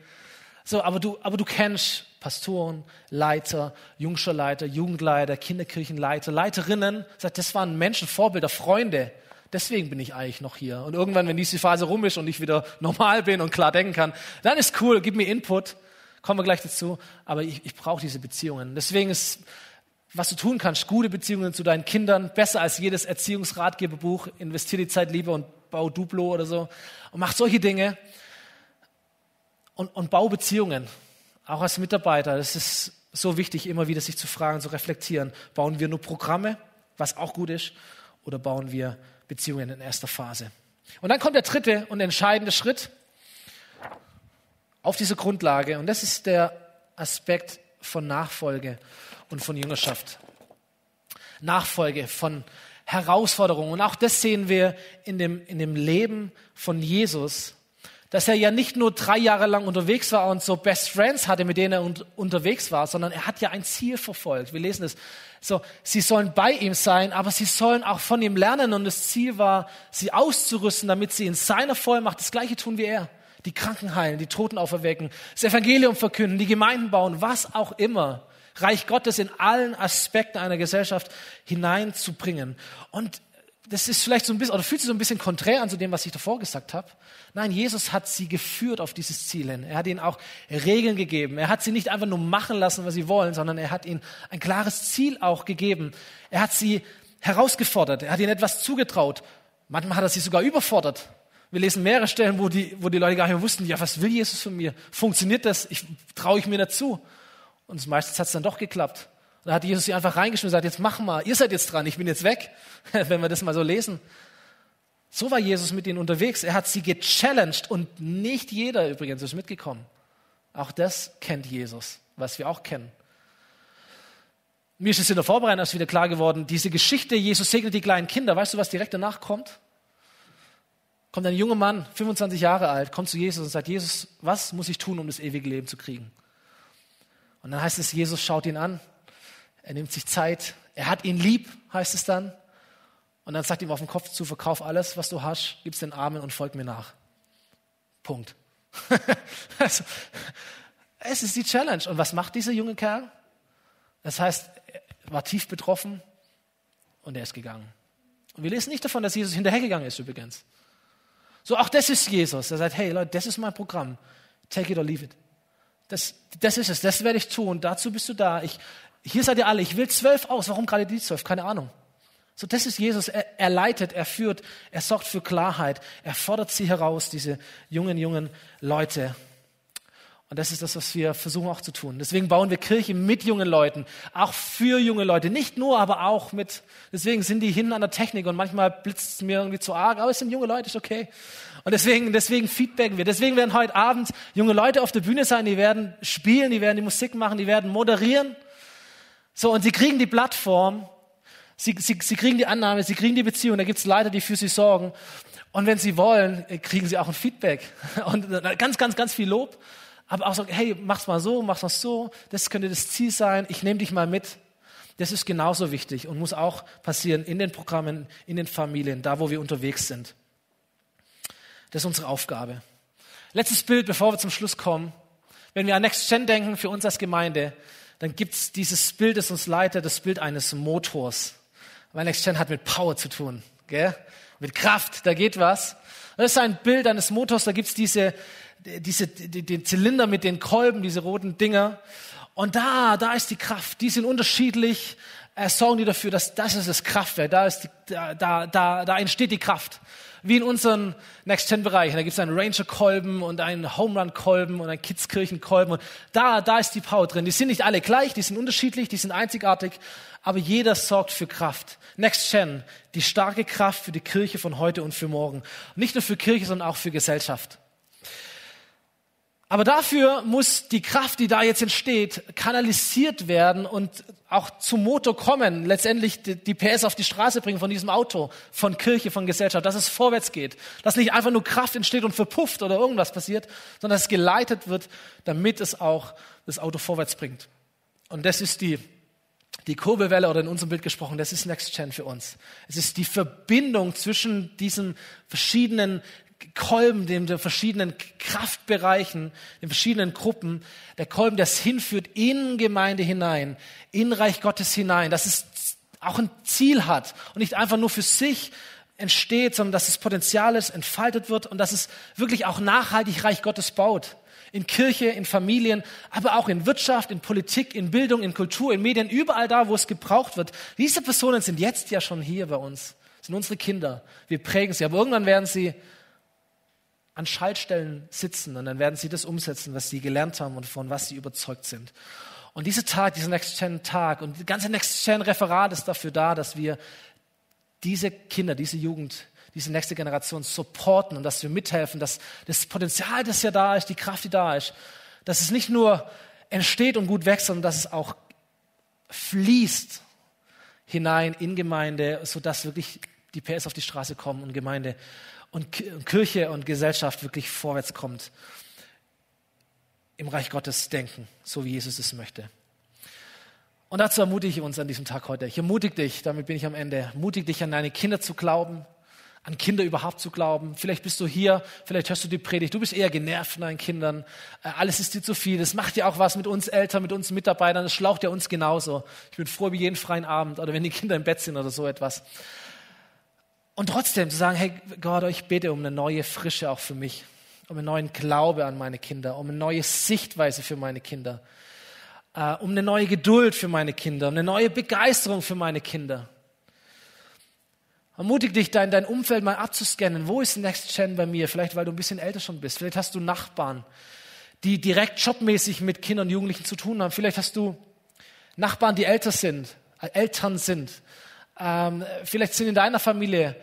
So, aber du, aber du kennst Pastoren, Leiter, Jungschulleiter, Jugendleiter, Kinderkirchenleiter, Leiterinnen. Das waren Menschen, Vorbilder, Freunde. Deswegen bin ich eigentlich noch hier. Und irgendwann, wenn diese Phase rum ist und ich wieder normal bin und klar denken kann, dann ist cool, gib mir Input. Kommen wir gleich dazu. Aber ich, ich brauche diese Beziehungen. Deswegen ist, was du tun kannst, gute Beziehungen zu deinen Kindern, besser als jedes Erziehungsratgeberbuch. Investier die Zeit lieber und bau Duplo oder so. Und mach solche Dinge. Und, und bau Beziehungen. Auch als Mitarbeiter. Das ist so wichtig, immer wieder sich zu fragen, zu reflektieren. Bauen wir nur Programme, was auch gut ist, oder bauen wir Beziehungen in erster Phase? Und dann kommt der dritte und entscheidende Schritt auf diese Grundlage. Und das ist der Aspekt von Nachfolge und von Jüngerschaft. Nachfolge von Herausforderungen. Und auch das sehen wir in dem, in dem Leben von Jesus, dass er ja nicht nur drei Jahre lang unterwegs war und so Best Friends hatte, mit denen er un unterwegs war, sondern er hat ja ein Ziel verfolgt. Wir lesen es. So, sie sollen bei ihm sein, aber sie sollen auch von ihm lernen. Und das Ziel war, sie auszurüsten, damit sie in seiner Vollmacht das Gleiche tun wie er die Kranken heilen, die Toten auferwecken, das Evangelium verkünden, die Gemeinden bauen, was auch immer. Reich Gottes in allen Aspekten einer Gesellschaft hineinzubringen. Und das ist vielleicht so ein bisschen, oder fühlt sich so ein bisschen konträr an zu dem, was ich davor gesagt habe. Nein, Jesus hat sie geführt auf dieses Ziel hin. Er hat ihnen auch Regeln gegeben. Er hat sie nicht einfach nur machen lassen, was sie wollen, sondern er hat ihnen ein klares Ziel auch gegeben. Er hat sie herausgefordert. Er hat ihnen etwas zugetraut. Manchmal hat er sie sogar überfordert. Wir lesen mehrere Stellen, wo die, wo die Leute gar nicht mehr wussten, ja, was will Jesus von mir? Funktioniert das? Traue ich mir dazu? Und meistens hat es dann doch geklappt. Da hat Jesus sie einfach reingeschmissen und gesagt, jetzt mach mal, ihr seid jetzt dran, ich bin jetzt weg, wenn wir das mal so lesen. So war Jesus mit ihnen unterwegs. Er hat sie gechallenged und nicht jeder übrigens ist mitgekommen. Auch das kennt Jesus, was wir auch kennen. Mir ist es in der Vorbereitung erst wieder klar geworden, diese Geschichte, Jesus segnet die kleinen Kinder. Weißt du, was direkt danach kommt? Kommt ein junger Mann, 25 Jahre alt, kommt zu Jesus und sagt, Jesus, was muss ich tun, um das ewige Leben zu kriegen? Und dann heißt es, Jesus schaut ihn an, er nimmt sich Zeit, er hat ihn lieb, heißt es dann. Und dann sagt ihm auf den Kopf zu, verkauf alles, was du hast, gib's den Armen und folg mir nach. Punkt. also, es ist die Challenge. Und was macht dieser junge Kerl? Das heißt, er war tief betroffen und er ist gegangen. Und wir lesen nicht davon, dass Jesus hinterhergegangen ist übrigens. So, auch das ist Jesus. Er sagt, hey Leute, das ist mein Programm. Take it or leave it. Das, das ist es, das werde ich tun. Dazu bist du da. Ich, hier seid ihr alle. Ich will zwölf aus. Warum gerade die zwölf? Keine Ahnung. So, das ist Jesus. Er, er leitet, er führt, er sorgt für Klarheit. Er fordert sie heraus, diese jungen, jungen Leute. Und das ist das, was wir versuchen auch zu tun. Deswegen bauen wir Kirche mit jungen Leuten, auch für junge Leute. Nicht nur, aber auch mit, deswegen sind die hinten an der Technik und manchmal blitzt es mir irgendwie zu arg, aber es sind junge Leute, ist okay. Und deswegen, deswegen feedbacken wir. Deswegen werden heute Abend junge Leute auf der Bühne sein, die werden spielen, die werden die Musik machen, die werden moderieren. So, und sie kriegen die Plattform, sie, sie, sie kriegen die Annahme, sie kriegen die Beziehung, da gibt's Leiter, die für sie sorgen. Und wenn sie wollen, kriegen sie auch ein Feedback. Und ganz, ganz, ganz viel Lob aber auch sagen, hey, mach's mal so, mach's mal so, das könnte das Ziel sein, ich nehme dich mal mit. Das ist genauso wichtig und muss auch passieren in den Programmen, in den Familien, da wo wir unterwegs sind. Das ist unsere Aufgabe. Letztes Bild, bevor wir zum Schluss kommen. Wenn wir an Next Gen denken, für uns als Gemeinde, dann gibt's dieses Bild, das uns leitet, das Bild eines Motors. Weil Next Gen hat mit Power zu tun, gell? mit Kraft, da geht was. Das ist ein Bild eines Motors, da gibt's diese, diese, die, den Zylinder mit den Kolben, diese roten Dinger. Und da, da ist die Kraft. Die sind unterschiedlich, äh, sorgen die dafür, dass das ist das Kraftwerk. Da, ist die, da, da, da, da entsteht die Kraft. Wie in unseren Next-Gen-Bereichen. Da gibt es einen Ranger-Kolben und einen Home-Run-Kolben und einen Kids-Kirchen-Kolben. Und da, da ist die Power drin. Die sind nicht alle gleich, die sind unterschiedlich, die sind einzigartig, aber jeder sorgt für Kraft. Next-Gen, die starke Kraft für die Kirche von heute und für morgen. Nicht nur für Kirche, sondern auch für Gesellschaft. Aber dafür muss die Kraft, die da jetzt entsteht, kanalisiert werden und auch zum Motor kommen, letztendlich die PS auf die Straße bringen von diesem Auto, von Kirche, von Gesellschaft, dass es vorwärts geht, dass nicht einfach nur Kraft entsteht und verpufft oder irgendwas passiert, sondern dass es geleitet wird, damit es auch das Auto vorwärts bringt. Und das ist die, die Kurbelwelle oder in unserem Bild gesprochen, das ist Next Gen für uns. Es ist die Verbindung zwischen diesen verschiedenen Kolben, den, den verschiedenen Kraftbereichen, den verschiedenen Gruppen, der Kolben, der es hinführt in Gemeinde hinein, in Reich Gottes hinein, dass es auch ein Ziel hat und nicht einfach nur für sich entsteht, sondern dass es Potenzial ist, entfaltet wird und dass es wirklich auch nachhaltig Reich Gottes baut. In Kirche, in Familien, aber auch in Wirtschaft, in Politik, in Bildung, in Kultur, in Medien, überall da, wo es gebraucht wird. Diese Personen sind jetzt ja schon hier bei uns, sind unsere Kinder. Wir prägen sie, aber irgendwann werden sie an Schaltstellen sitzen und dann werden sie das umsetzen, was sie gelernt haben und von was sie überzeugt sind. Und dieser Tag, dieser Next Gen Tag und die ganze Next Gen Referat ist dafür da, dass wir diese Kinder, diese Jugend, diese nächste Generation supporten und dass wir mithelfen, dass das Potenzial, das ja da ist, die Kraft, die da ist, dass es nicht nur entsteht und gut wächst, sondern dass es auch fließt hinein in Gemeinde, sodass wirklich die PS auf die Straße kommen und Gemeinde und Kirche und Gesellschaft wirklich vorwärts kommt. Im Reich Gottes denken, so wie Jesus es möchte. Und dazu ermutige ich uns an diesem Tag heute. Ich ermutige dich, damit bin ich am Ende, ermutige dich an deine Kinder zu glauben, an Kinder überhaupt zu glauben. Vielleicht bist du hier, vielleicht hörst du die Predigt, du bist eher genervt von deinen Kindern. Äh, alles ist dir zu viel. Das macht ja auch was mit uns Eltern, mit uns Mitarbeitern. Das schlaucht ja uns genauso. Ich bin froh über jeden freien Abend oder wenn die Kinder im Bett sind oder so etwas. Und trotzdem zu sagen, hey Gott, ich bete um eine neue Frische auch für mich, um einen neuen Glaube an meine Kinder, um eine neue Sichtweise für meine Kinder, äh, um eine neue Geduld für meine Kinder, um eine neue Begeisterung für meine Kinder. Ermutige dich, dein, dein Umfeld mal abzuscannen. Wo ist Next Gen bei mir? Vielleicht, weil du ein bisschen älter schon bist. Vielleicht hast du Nachbarn, die direkt jobmäßig mit Kindern und Jugendlichen zu tun haben. Vielleicht hast du Nachbarn, die älter sind, äh, Eltern sind. Ähm, vielleicht sind in deiner Familie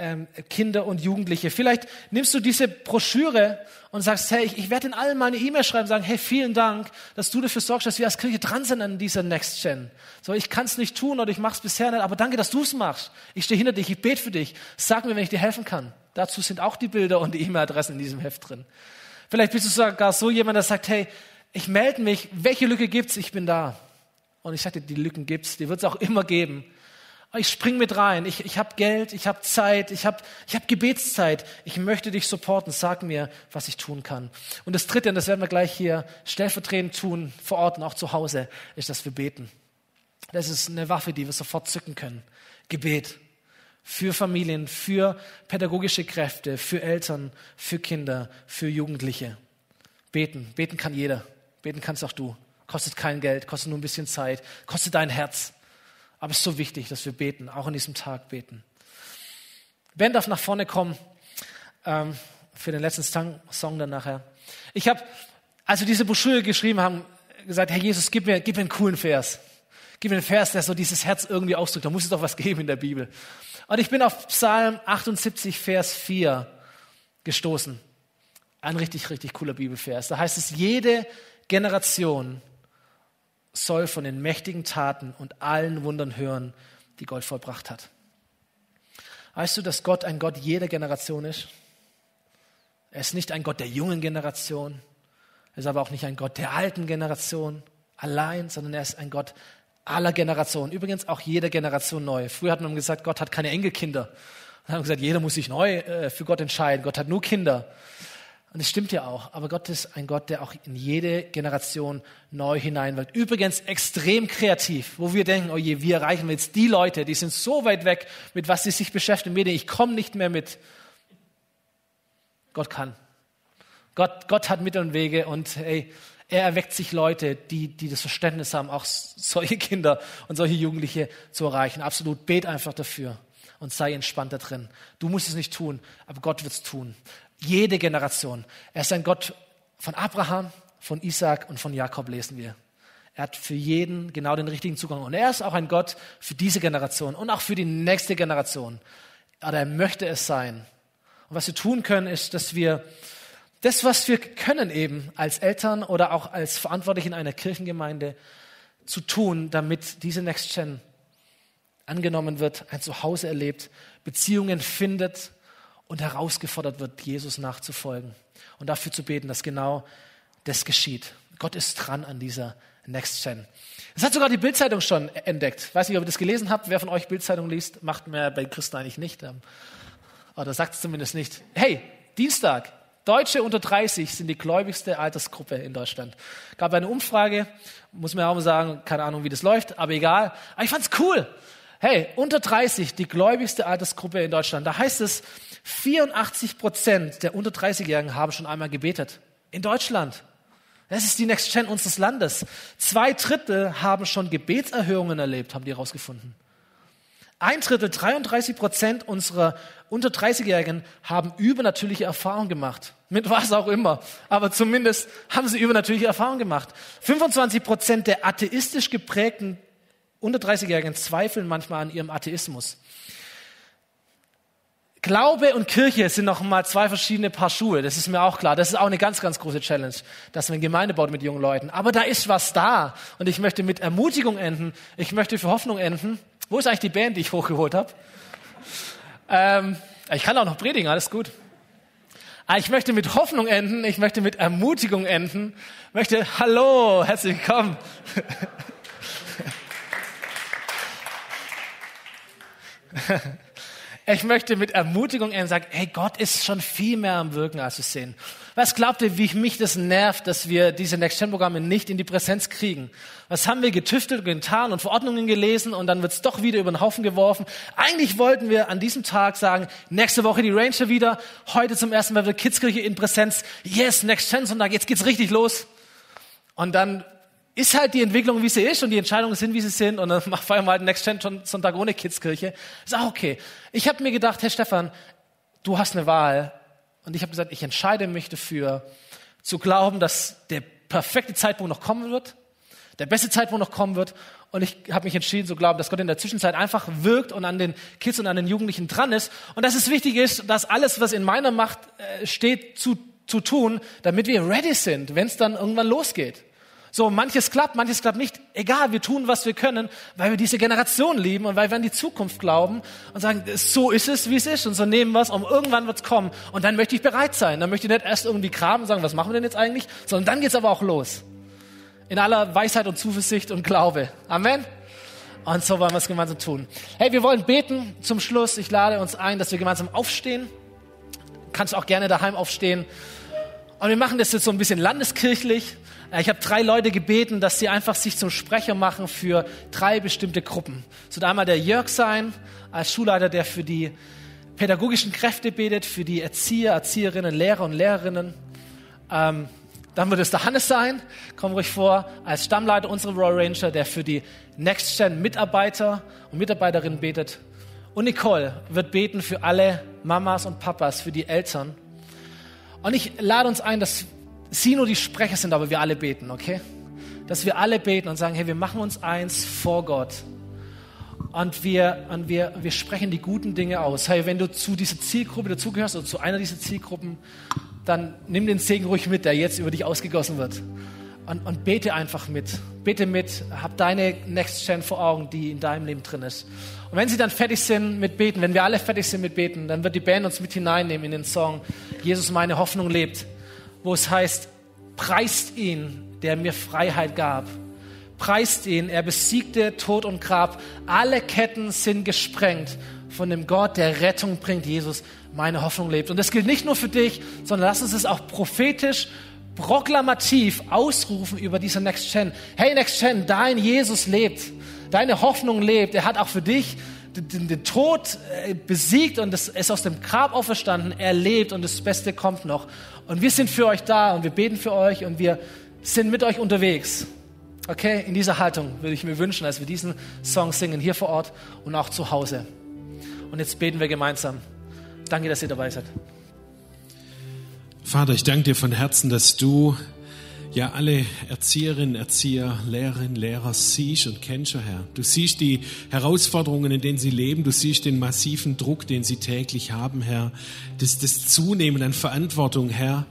ähm, Kinder und Jugendliche. Vielleicht nimmst du diese Broschüre und sagst, hey, ich, ich werde in allen meine E-Mails schreiben, sagen, hey, vielen Dank, dass du dafür sorgst, dass wir als Kirche dran sind an dieser Next Gen. So, ich kann es nicht tun oder ich mache es bisher nicht, aber danke, dass du es machst. Ich stehe hinter dich, ich bete für dich. Sag mir, wenn ich dir helfen kann. Dazu sind auch die Bilder und die E-Mail-Adressen in diesem Heft drin. Vielleicht bist du sogar so jemand, der sagt, hey, ich melde mich, welche Lücke gibt's? Ich bin da. Und ich sagte, die Lücken gibt's, die wird es auch immer geben. Ich spring mit rein. Ich, ich habe Geld, ich habe Zeit, ich habe ich hab Gebetszeit. Ich möchte dich supporten. Sag mir, was ich tun kann. Und das Dritte, und das werden wir gleich hier stellvertretend tun, vor Ort und auch zu Hause, ist, dass wir beten. Das ist eine Waffe, die wir sofort zücken können. Gebet. Für Familien, für pädagogische Kräfte, für Eltern, für Kinder, für Jugendliche. Beten. Beten kann jeder. Beten kannst auch du. Kostet kein Geld, kostet nur ein bisschen Zeit, kostet dein Herz. Aber es ist so wichtig, dass wir beten, auch an diesem Tag beten. Ben darf nach vorne kommen ähm, für den letzten Song dann nachher. Ich habe als wir diese Broschüre geschrieben haben, gesagt, Herr Jesus, gib mir, gib mir einen coolen Vers. Gib mir einen Vers, der so dieses Herz irgendwie ausdrückt. Da muss es doch was geben in der Bibel. Und ich bin auf Psalm 78, Vers 4 gestoßen. Ein richtig, richtig cooler Bibelvers. Da heißt es, jede Generation soll von den mächtigen Taten und allen Wundern hören, die Gott vollbracht hat. Weißt du, dass Gott ein Gott jeder Generation ist? Er ist nicht ein Gott der jungen Generation. Er ist aber auch nicht ein Gott der alten Generation allein, sondern er ist ein Gott aller Generationen. Übrigens auch jeder Generation neu. Früher hat man gesagt, Gott hat keine Enkelkinder. Dann haben wir gesagt, jeder muss sich neu äh, für Gott entscheiden. Gott hat nur Kinder. Und es stimmt ja auch. Aber Gott ist ein Gott, der auch in jede Generation neu hineinwirkt. Übrigens extrem kreativ, wo wir denken, oh je, wie erreichen wir jetzt die Leute, die sind so weit weg, mit was sie sich beschäftigen. Medien, ich komme nicht mehr mit. Gott kann. Gott, Gott hat Mittel und Wege und hey, er erweckt sich Leute, die, die das Verständnis haben, auch solche Kinder und solche Jugendliche zu erreichen. Absolut. Bet einfach dafür und sei entspannt da drin. Du musst es nicht tun, aber Gott wird es tun. Jede Generation. Er ist ein Gott von Abraham, von Isaac und von Jakob lesen wir. Er hat für jeden genau den richtigen Zugang. Und er ist auch ein Gott für diese Generation und auch für die nächste Generation. Aber er möchte es sein. Und was wir tun können, ist, dass wir das, was wir können eben als Eltern oder auch als Verantwortliche in einer Kirchengemeinde zu tun, damit diese Next Gen angenommen wird, ein Zuhause erlebt, Beziehungen findet und herausgefordert wird, Jesus nachzufolgen und dafür zu beten, dass genau das geschieht. Gott ist dran an dieser Next Gen. Das hat sogar die Bildzeitung schon entdeckt. Weiß nicht, ob ihr das gelesen habt. Wer von euch Bildzeitung liest, macht mir bei Christen eigentlich nicht. Ähm, oder sagt es zumindest nicht. Hey, Dienstag, Deutsche unter 30 sind die gläubigste Altersgruppe in Deutschland. Gab eine Umfrage, muss man auch mal sagen, keine Ahnung, wie das läuft, aber egal. Aber ich fand's cool. Hey, unter 30, die gläubigste Altersgruppe in Deutschland. Da heißt es, 84 Prozent der unter 30-Jährigen haben schon einmal gebetet. In Deutschland. Das ist die Next Gen unseres Landes. Zwei Drittel haben schon Gebetserhörungen erlebt, haben die herausgefunden. Ein Drittel, 33 Prozent unserer unter 30-Jährigen haben übernatürliche Erfahrungen gemacht. Mit was auch immer. Aber zumindest haben sie übernatürliche Erfahrungen gemacht. 25 Prozent der atheistisch geprägten unter 30-Jährigen zweifeln manchmal an ihrem Atheismus. Glaube und Kirche sind noch mal zwei verschiedene Paar Schuhe. Das ist mir auch klar. Das ist auch eine ganz, ganz große Challenge, dass man Gemeinde baut mit jungen Leuten. Aber da ist was da. Und ich möchte mit Ermutigung enden. Ich möchte für Hoffnung enden. Wo ist eigentlich die Band, die ich hochgeholt habe? Ähm, ich kann auch noch predigen, alles gut. Ah, ich möchte mit Hoffnung enden, ich möchte mit Ermutigung enden. Möchte, hallo, herzlich willkommen. Ich möchte mit Ermutigung sagen, hey, Gott ist schon viel mehr am Wirken, als wir sehen. Was glaubt ihr, wie mich das nervt, dass wir diese Next-Gen-Programme nicht in die Präsenz kriegen? Was haben wir getüftelt und getan und Verordnungen gelesen und dann wird's doch wieder über den Haufen geworfen? Eigentlich wollten wir an diesem Tag sagen, nächste Woche die Ranger wieder, heute zum ersten Mal wieder Kidskirche in Präsenz. Yes, Next-Gen-Sonntag, jetzt geht's richtig los. Und dann ist halt die Entwicklung, wie sie ist und die Entscheidungen sind, wie sie sind und dann feiern wir halt Next Gen Sonntag ohne Kidskirche. Ist auch okay. Ich habe mir gedacht, Herr Stefan, du hast eine Wahl und ich habe gesagt, ich entscheide mich dafür, zu glauben, dass der perfekte Zeitpunkt noch kommen wird, der beste Zeitpunkt noch kommen wird und ich habe mich entschieden zu glauben, dass Gott in der Zwischenzeit einfach wirkt und an den Kids und an den Jugendlichen dran ist und dass es wichtig ist, dass alles, was in meiner Macht äh, steht, zu, zu tun, damit wir ready sind, wenn es dann irgendwann losgeht. So, manches klappt, manches klappt nicht. Egal, wir tun, was wir können, weil wir diese Generation lieben und weil wir an die Zukunft glauben und sagen, so ist es, wie es ist und so nehmen wir es und irgendwann wird es kommen. Und dann möchte ich bereit sein. Dann möchte ich nicht erst irgendwie graben und sagen, was machen wir denn jetzt eigentlich, sondern dann geht's aber auch los. In aller Weisheit und Zuversicht und Glaube. Amen. Und so wollen wir es gemeinsam tun. Hey, wir wollen beten zum Schluss. Ich lade uns ein, dass wir gemeinsam aufstehen. Kannst auch gerne daheim aufstehen. Und wir machen das jetzt so ein bisschen landeskirchlich. Ich habe drei Leute gebeten, dass sie einfach sich zum Sprecher machen für drei bestimmte Gruppen. Es wird einmal der Jörg sein, als Schulleiter, der für die pädagogischen Kräfte betet, für die Erzieher, Erzieherinnen, Lehrer und Lehrerinnen. Ähm, dann wird es der Hannes sein, komm ruhig vor, als Stammleiter unserer Royal Ranger, der für die Next Gen Mitarbeiter und Mitarbeiterinnen betet. Und Nicole wird beten für alle Mamas und Papas, für die Eltern. Und ich lade uns ein, dass sie nur die Sprecher sind, aber wir alle beten, okay? Dass wir alle beten und sagen, hey, wir machen uns eins vor Gott. Und wir, und wir, wir sprechen die guten Dinge aus. Hey, wenn du zu dieser Zielgruppe dazugehörst oder zu einer dieser Zielgruppen, dann nimm den Segen ruhig mit, der jetzt über dich ausgegossen wird. Und, und bete einfach mit. Bete mit. Hab deine Next Gen vor Augen, die in deinem Leben drin ist. Und wenn sie dann fertig sind mit Beten, wenn wir alle fertig sind mit Beten, dann wird die Band uns mit hineinnehmen in den Song Jesus, meine Hoffnung lebt, wo es heißt, preist ihn, der mir Freiheit gab. Preist ihn, er besiegte Tod und Grab. Alle Ketten sind gesprengt von dem Gott, der Rettung bringt. Jesus, meine Hoffnung lebt. Und das gilt nicht nur für dich, sondern lass uns es auch prophetisch, proklamativ ausrufen über diese Next Gen. Hey Next Gen, dein Jesus lebt. Deine Hoffnung lebt. Er hat auch für dich den, den Tod äh, besiegt und ist aus dem Grab auferstanden. Er lebt und das Beste kommt noch. Und wir sind für euch da und wir beten für euch und wir sind mit euch unterwegs. Okay, in dieser Haltung würde ich mir wünschen, dass wir diesen Song singen, hier vor Ort und auch zu Hause. Und jetzt beten wir gemeinsam. Danke, dass ihr dabei seid. Vater, ich danke dir von Herzen, dass du ja alle Erzieherinnen, Erzieher, Lehrerinnen, Lehrer siehst und kennst, oh Herr. Du siehst die Herausforderungen, in denen sie leben. Du siehst den massiven Druck, den sie täglich haben, Herr. Das, das Zunehmen an Verantwortung, Herr.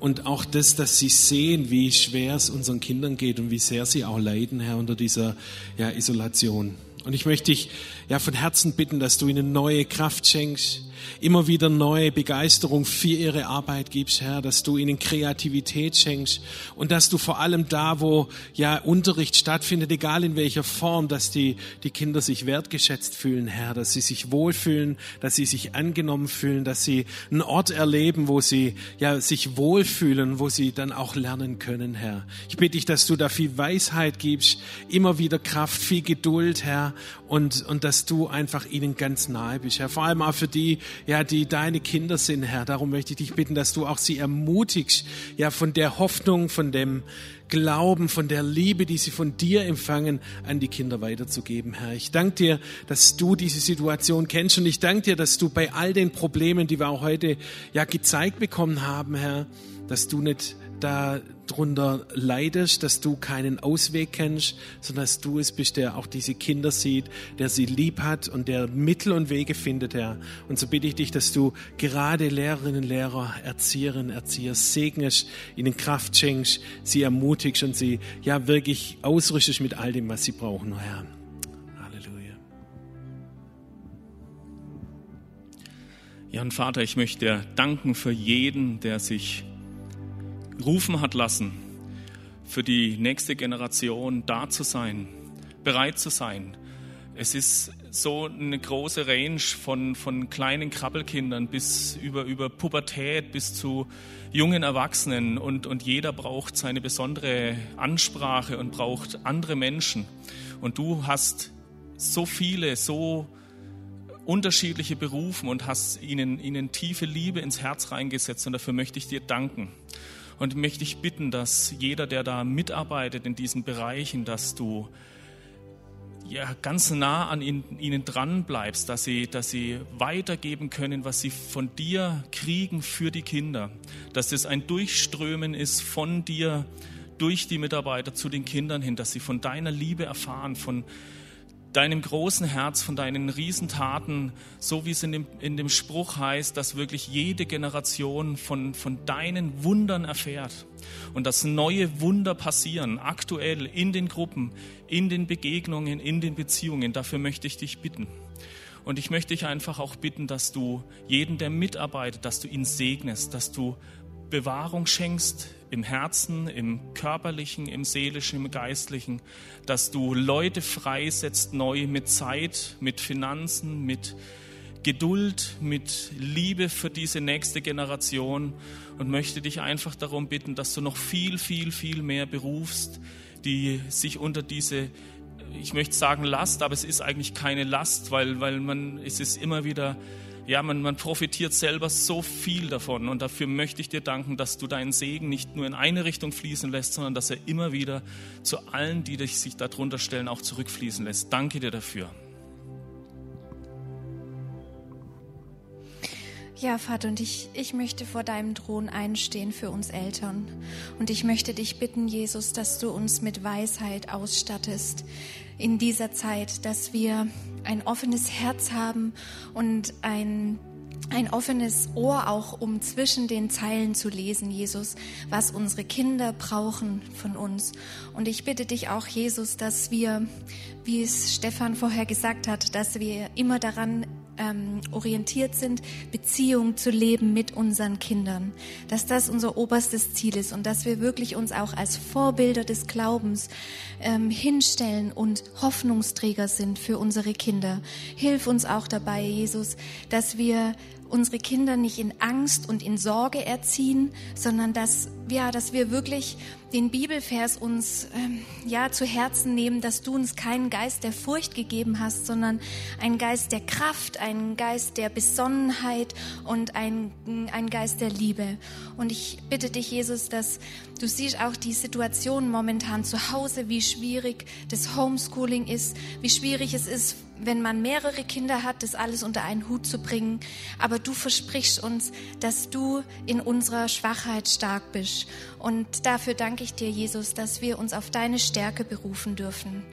Und auch das, dass sie sehen, wie schwer es unseren Kindern geht und wie sehr sie auch leiden, Herr, unter dieser ja, Isolation. Und ich möchte dich ja von Herzen bitten, dass du ihnen neue Kraft schenkst, immer wieder neue Begeisterung für ihre Arbeit gibst, Herr, dass du ihnen Kreativität schenkst und dass du vor allem da, wo ja Unterricht stattfindet, egal in welcher Form, dass die, die Kinder sich wertgeschätzt fühlen, Herr, dass sie sich wohlfühlen, dass sie sich angenommen fühlen, dass sie einen Ort erleben, wo sie ja sich wohlfühlen, wo sie dann auch lernen können, Herr. Ich bitte dich, dass du da viel Weisheit gibst, immer wieder Kraft, viel Geduld, Herr, und, und dass du einfach ihnen ganz nahe bist, Herr. Vor allem auch für die, ja, die deine Kinder sind, Herr. Darum möchte ich dich bitten, dass du auch sie ermutigst, ja, von der Hoffnung, von dem Glauben, von der Liebe, die sie von dir empfangen, an die Kinder weiterzugeben, Herr. Ich danke dir, dass du diese Situation kennst und ich danke dir, dass du bei all den Problemen, die wir auch heute ja gezeigt bekommen haben, Herr, dass du nicht darunter leidest, dass du keinen Ausweg kennst, sondern dass du es bist, der auch diese Kinder sieht, der sie lieb hat und der Mittel und Wege findet, Herr. Und so bitte ich dich, dass du gerade Lehrerinnen, Lehrer, Erzieherinnen, Erzieher segnest, ihnen Kraft schenkst, sie ermutigst und sie ja wirklich ausrüstest mit all dem, was sie brauchen, Herr. Halleluja. Ja, und Vater, ich möchte dir danken für jeden, der sich rufen hat lassen, für die nächste Generation da zu sein, bereit zu sein. Es ist so eine große Range von, von kleinen Krabbelkindern bis über, über Pubertät bis zu jungen Erwachsenen und, und jeder braucht seine besondere Ansprache und braucht andere Menschen. Und du hast so viele, so unterschiedliche Berufen und hast ihnen, ihnen tiefe Liebe ins Herz reingesetzt und dafür möchte ich dir danken. Und möchte ich bitten, dass jeder, der da mitarbeitet in diesen Bereichen, dass du ja, ganz nah an ihnen, dran bleibst, dass sie, dass sie weitergeben können, was sie von dir kriegen für die Kinder. Dass es ein Durchströmen ist von dir durch die Mitarbeiter zu den Kindern hin, dass sie von deiner Liebe erfahren, von, deinem großen Herz, von deinen Riesentaten, so wie es in dem, in dem Spruch heißt, dass wirklich jede Generation von, von deinen Wundern erfährt und dass neue Wunder passieren, aktuell in den Gruppen, in den Begegnungen, in den Beziehungen. Dafür möchte ich dich bitten. Und ich möchte dich einfach auch bitten, dass du jeden, der mitarbeitet, dass du ihn segnest, dass du Bewahrung schenkst im Herzen, im körperlichen, im seelischen, im geistlichen, dass du Leute freisetzt neu mit Zeit, mit Finanzen, mit Geduld, mit Liebe für diese nächste Generation und möchte dich einfach darum bitten, dass du noch viel, viel, viel mehr berufst, die sich unter diese ich möchte sagen Last, aber es ist eigentlich keine Last, weil, weil man, es ist immer wieder ja, man, man profitiert selber so viel davon. Und dafür möchte ich dir danken, dass du deinen Segen nicht nur in eine Richtung fließen lässt, sondern dass er immer wieder zu allen, die sich darunter stellen, auch zurückfließen lässt. Danke dir dafür. Ja, Vater, und ich, ich möchte vor deinem Thron einstehen für uns Eltern. Und ich möchte dich bitten, Jesus, dass du uns mit Weisheit ausstattest in dieser Zeit, dass wir ein offenes Herz haben und ein ein offenes Ohr auch, um zwischen den Zeilen zu lesen, Jesus, was unsere Kinder brauchen von uns. Und ich bitte dich auch, Jesus, dass wir, wie es Stefan vorher gesagt hat, dass wir immer daran ähm, orientiert sind, Beziehung zu leben mit unseren Kindern, dass das unser oberstes Ziel ist und dass wir wirklich uns auch als Vorbilder des Glaubens ähm, hinstellen und Hoffnungsträger sind für unsere Kinder. Hilf uns auch dabei, Jesus, dass wir unsere Kinder nicht in Angst und in Sorge erziehen, sondern dass, ja, dass wir wirklich den Bibelvers uns ähm, ja zu Herzen nehmen, dass du uns keinen Geist der Furcht gegeben hast, sondern einen Geist der Kraft, einen Geist der Besonnenheit und einen, einen Geist der Liebe. Und ich bitte dich, Jesus, dass du siehst auch die Situation momentan zu Hause, wie schwierig das Homeschooling ist, wie schwierig es ist, wenn man mehrere Kinder hat, das alles unter einen Hut zu bringen. Aber du versprichst uns, dass du in unserer Schwachheit stark bist. Und dafür danke ich dir, Jesus, dass wir uns auf deine Stärke berufen dürfen.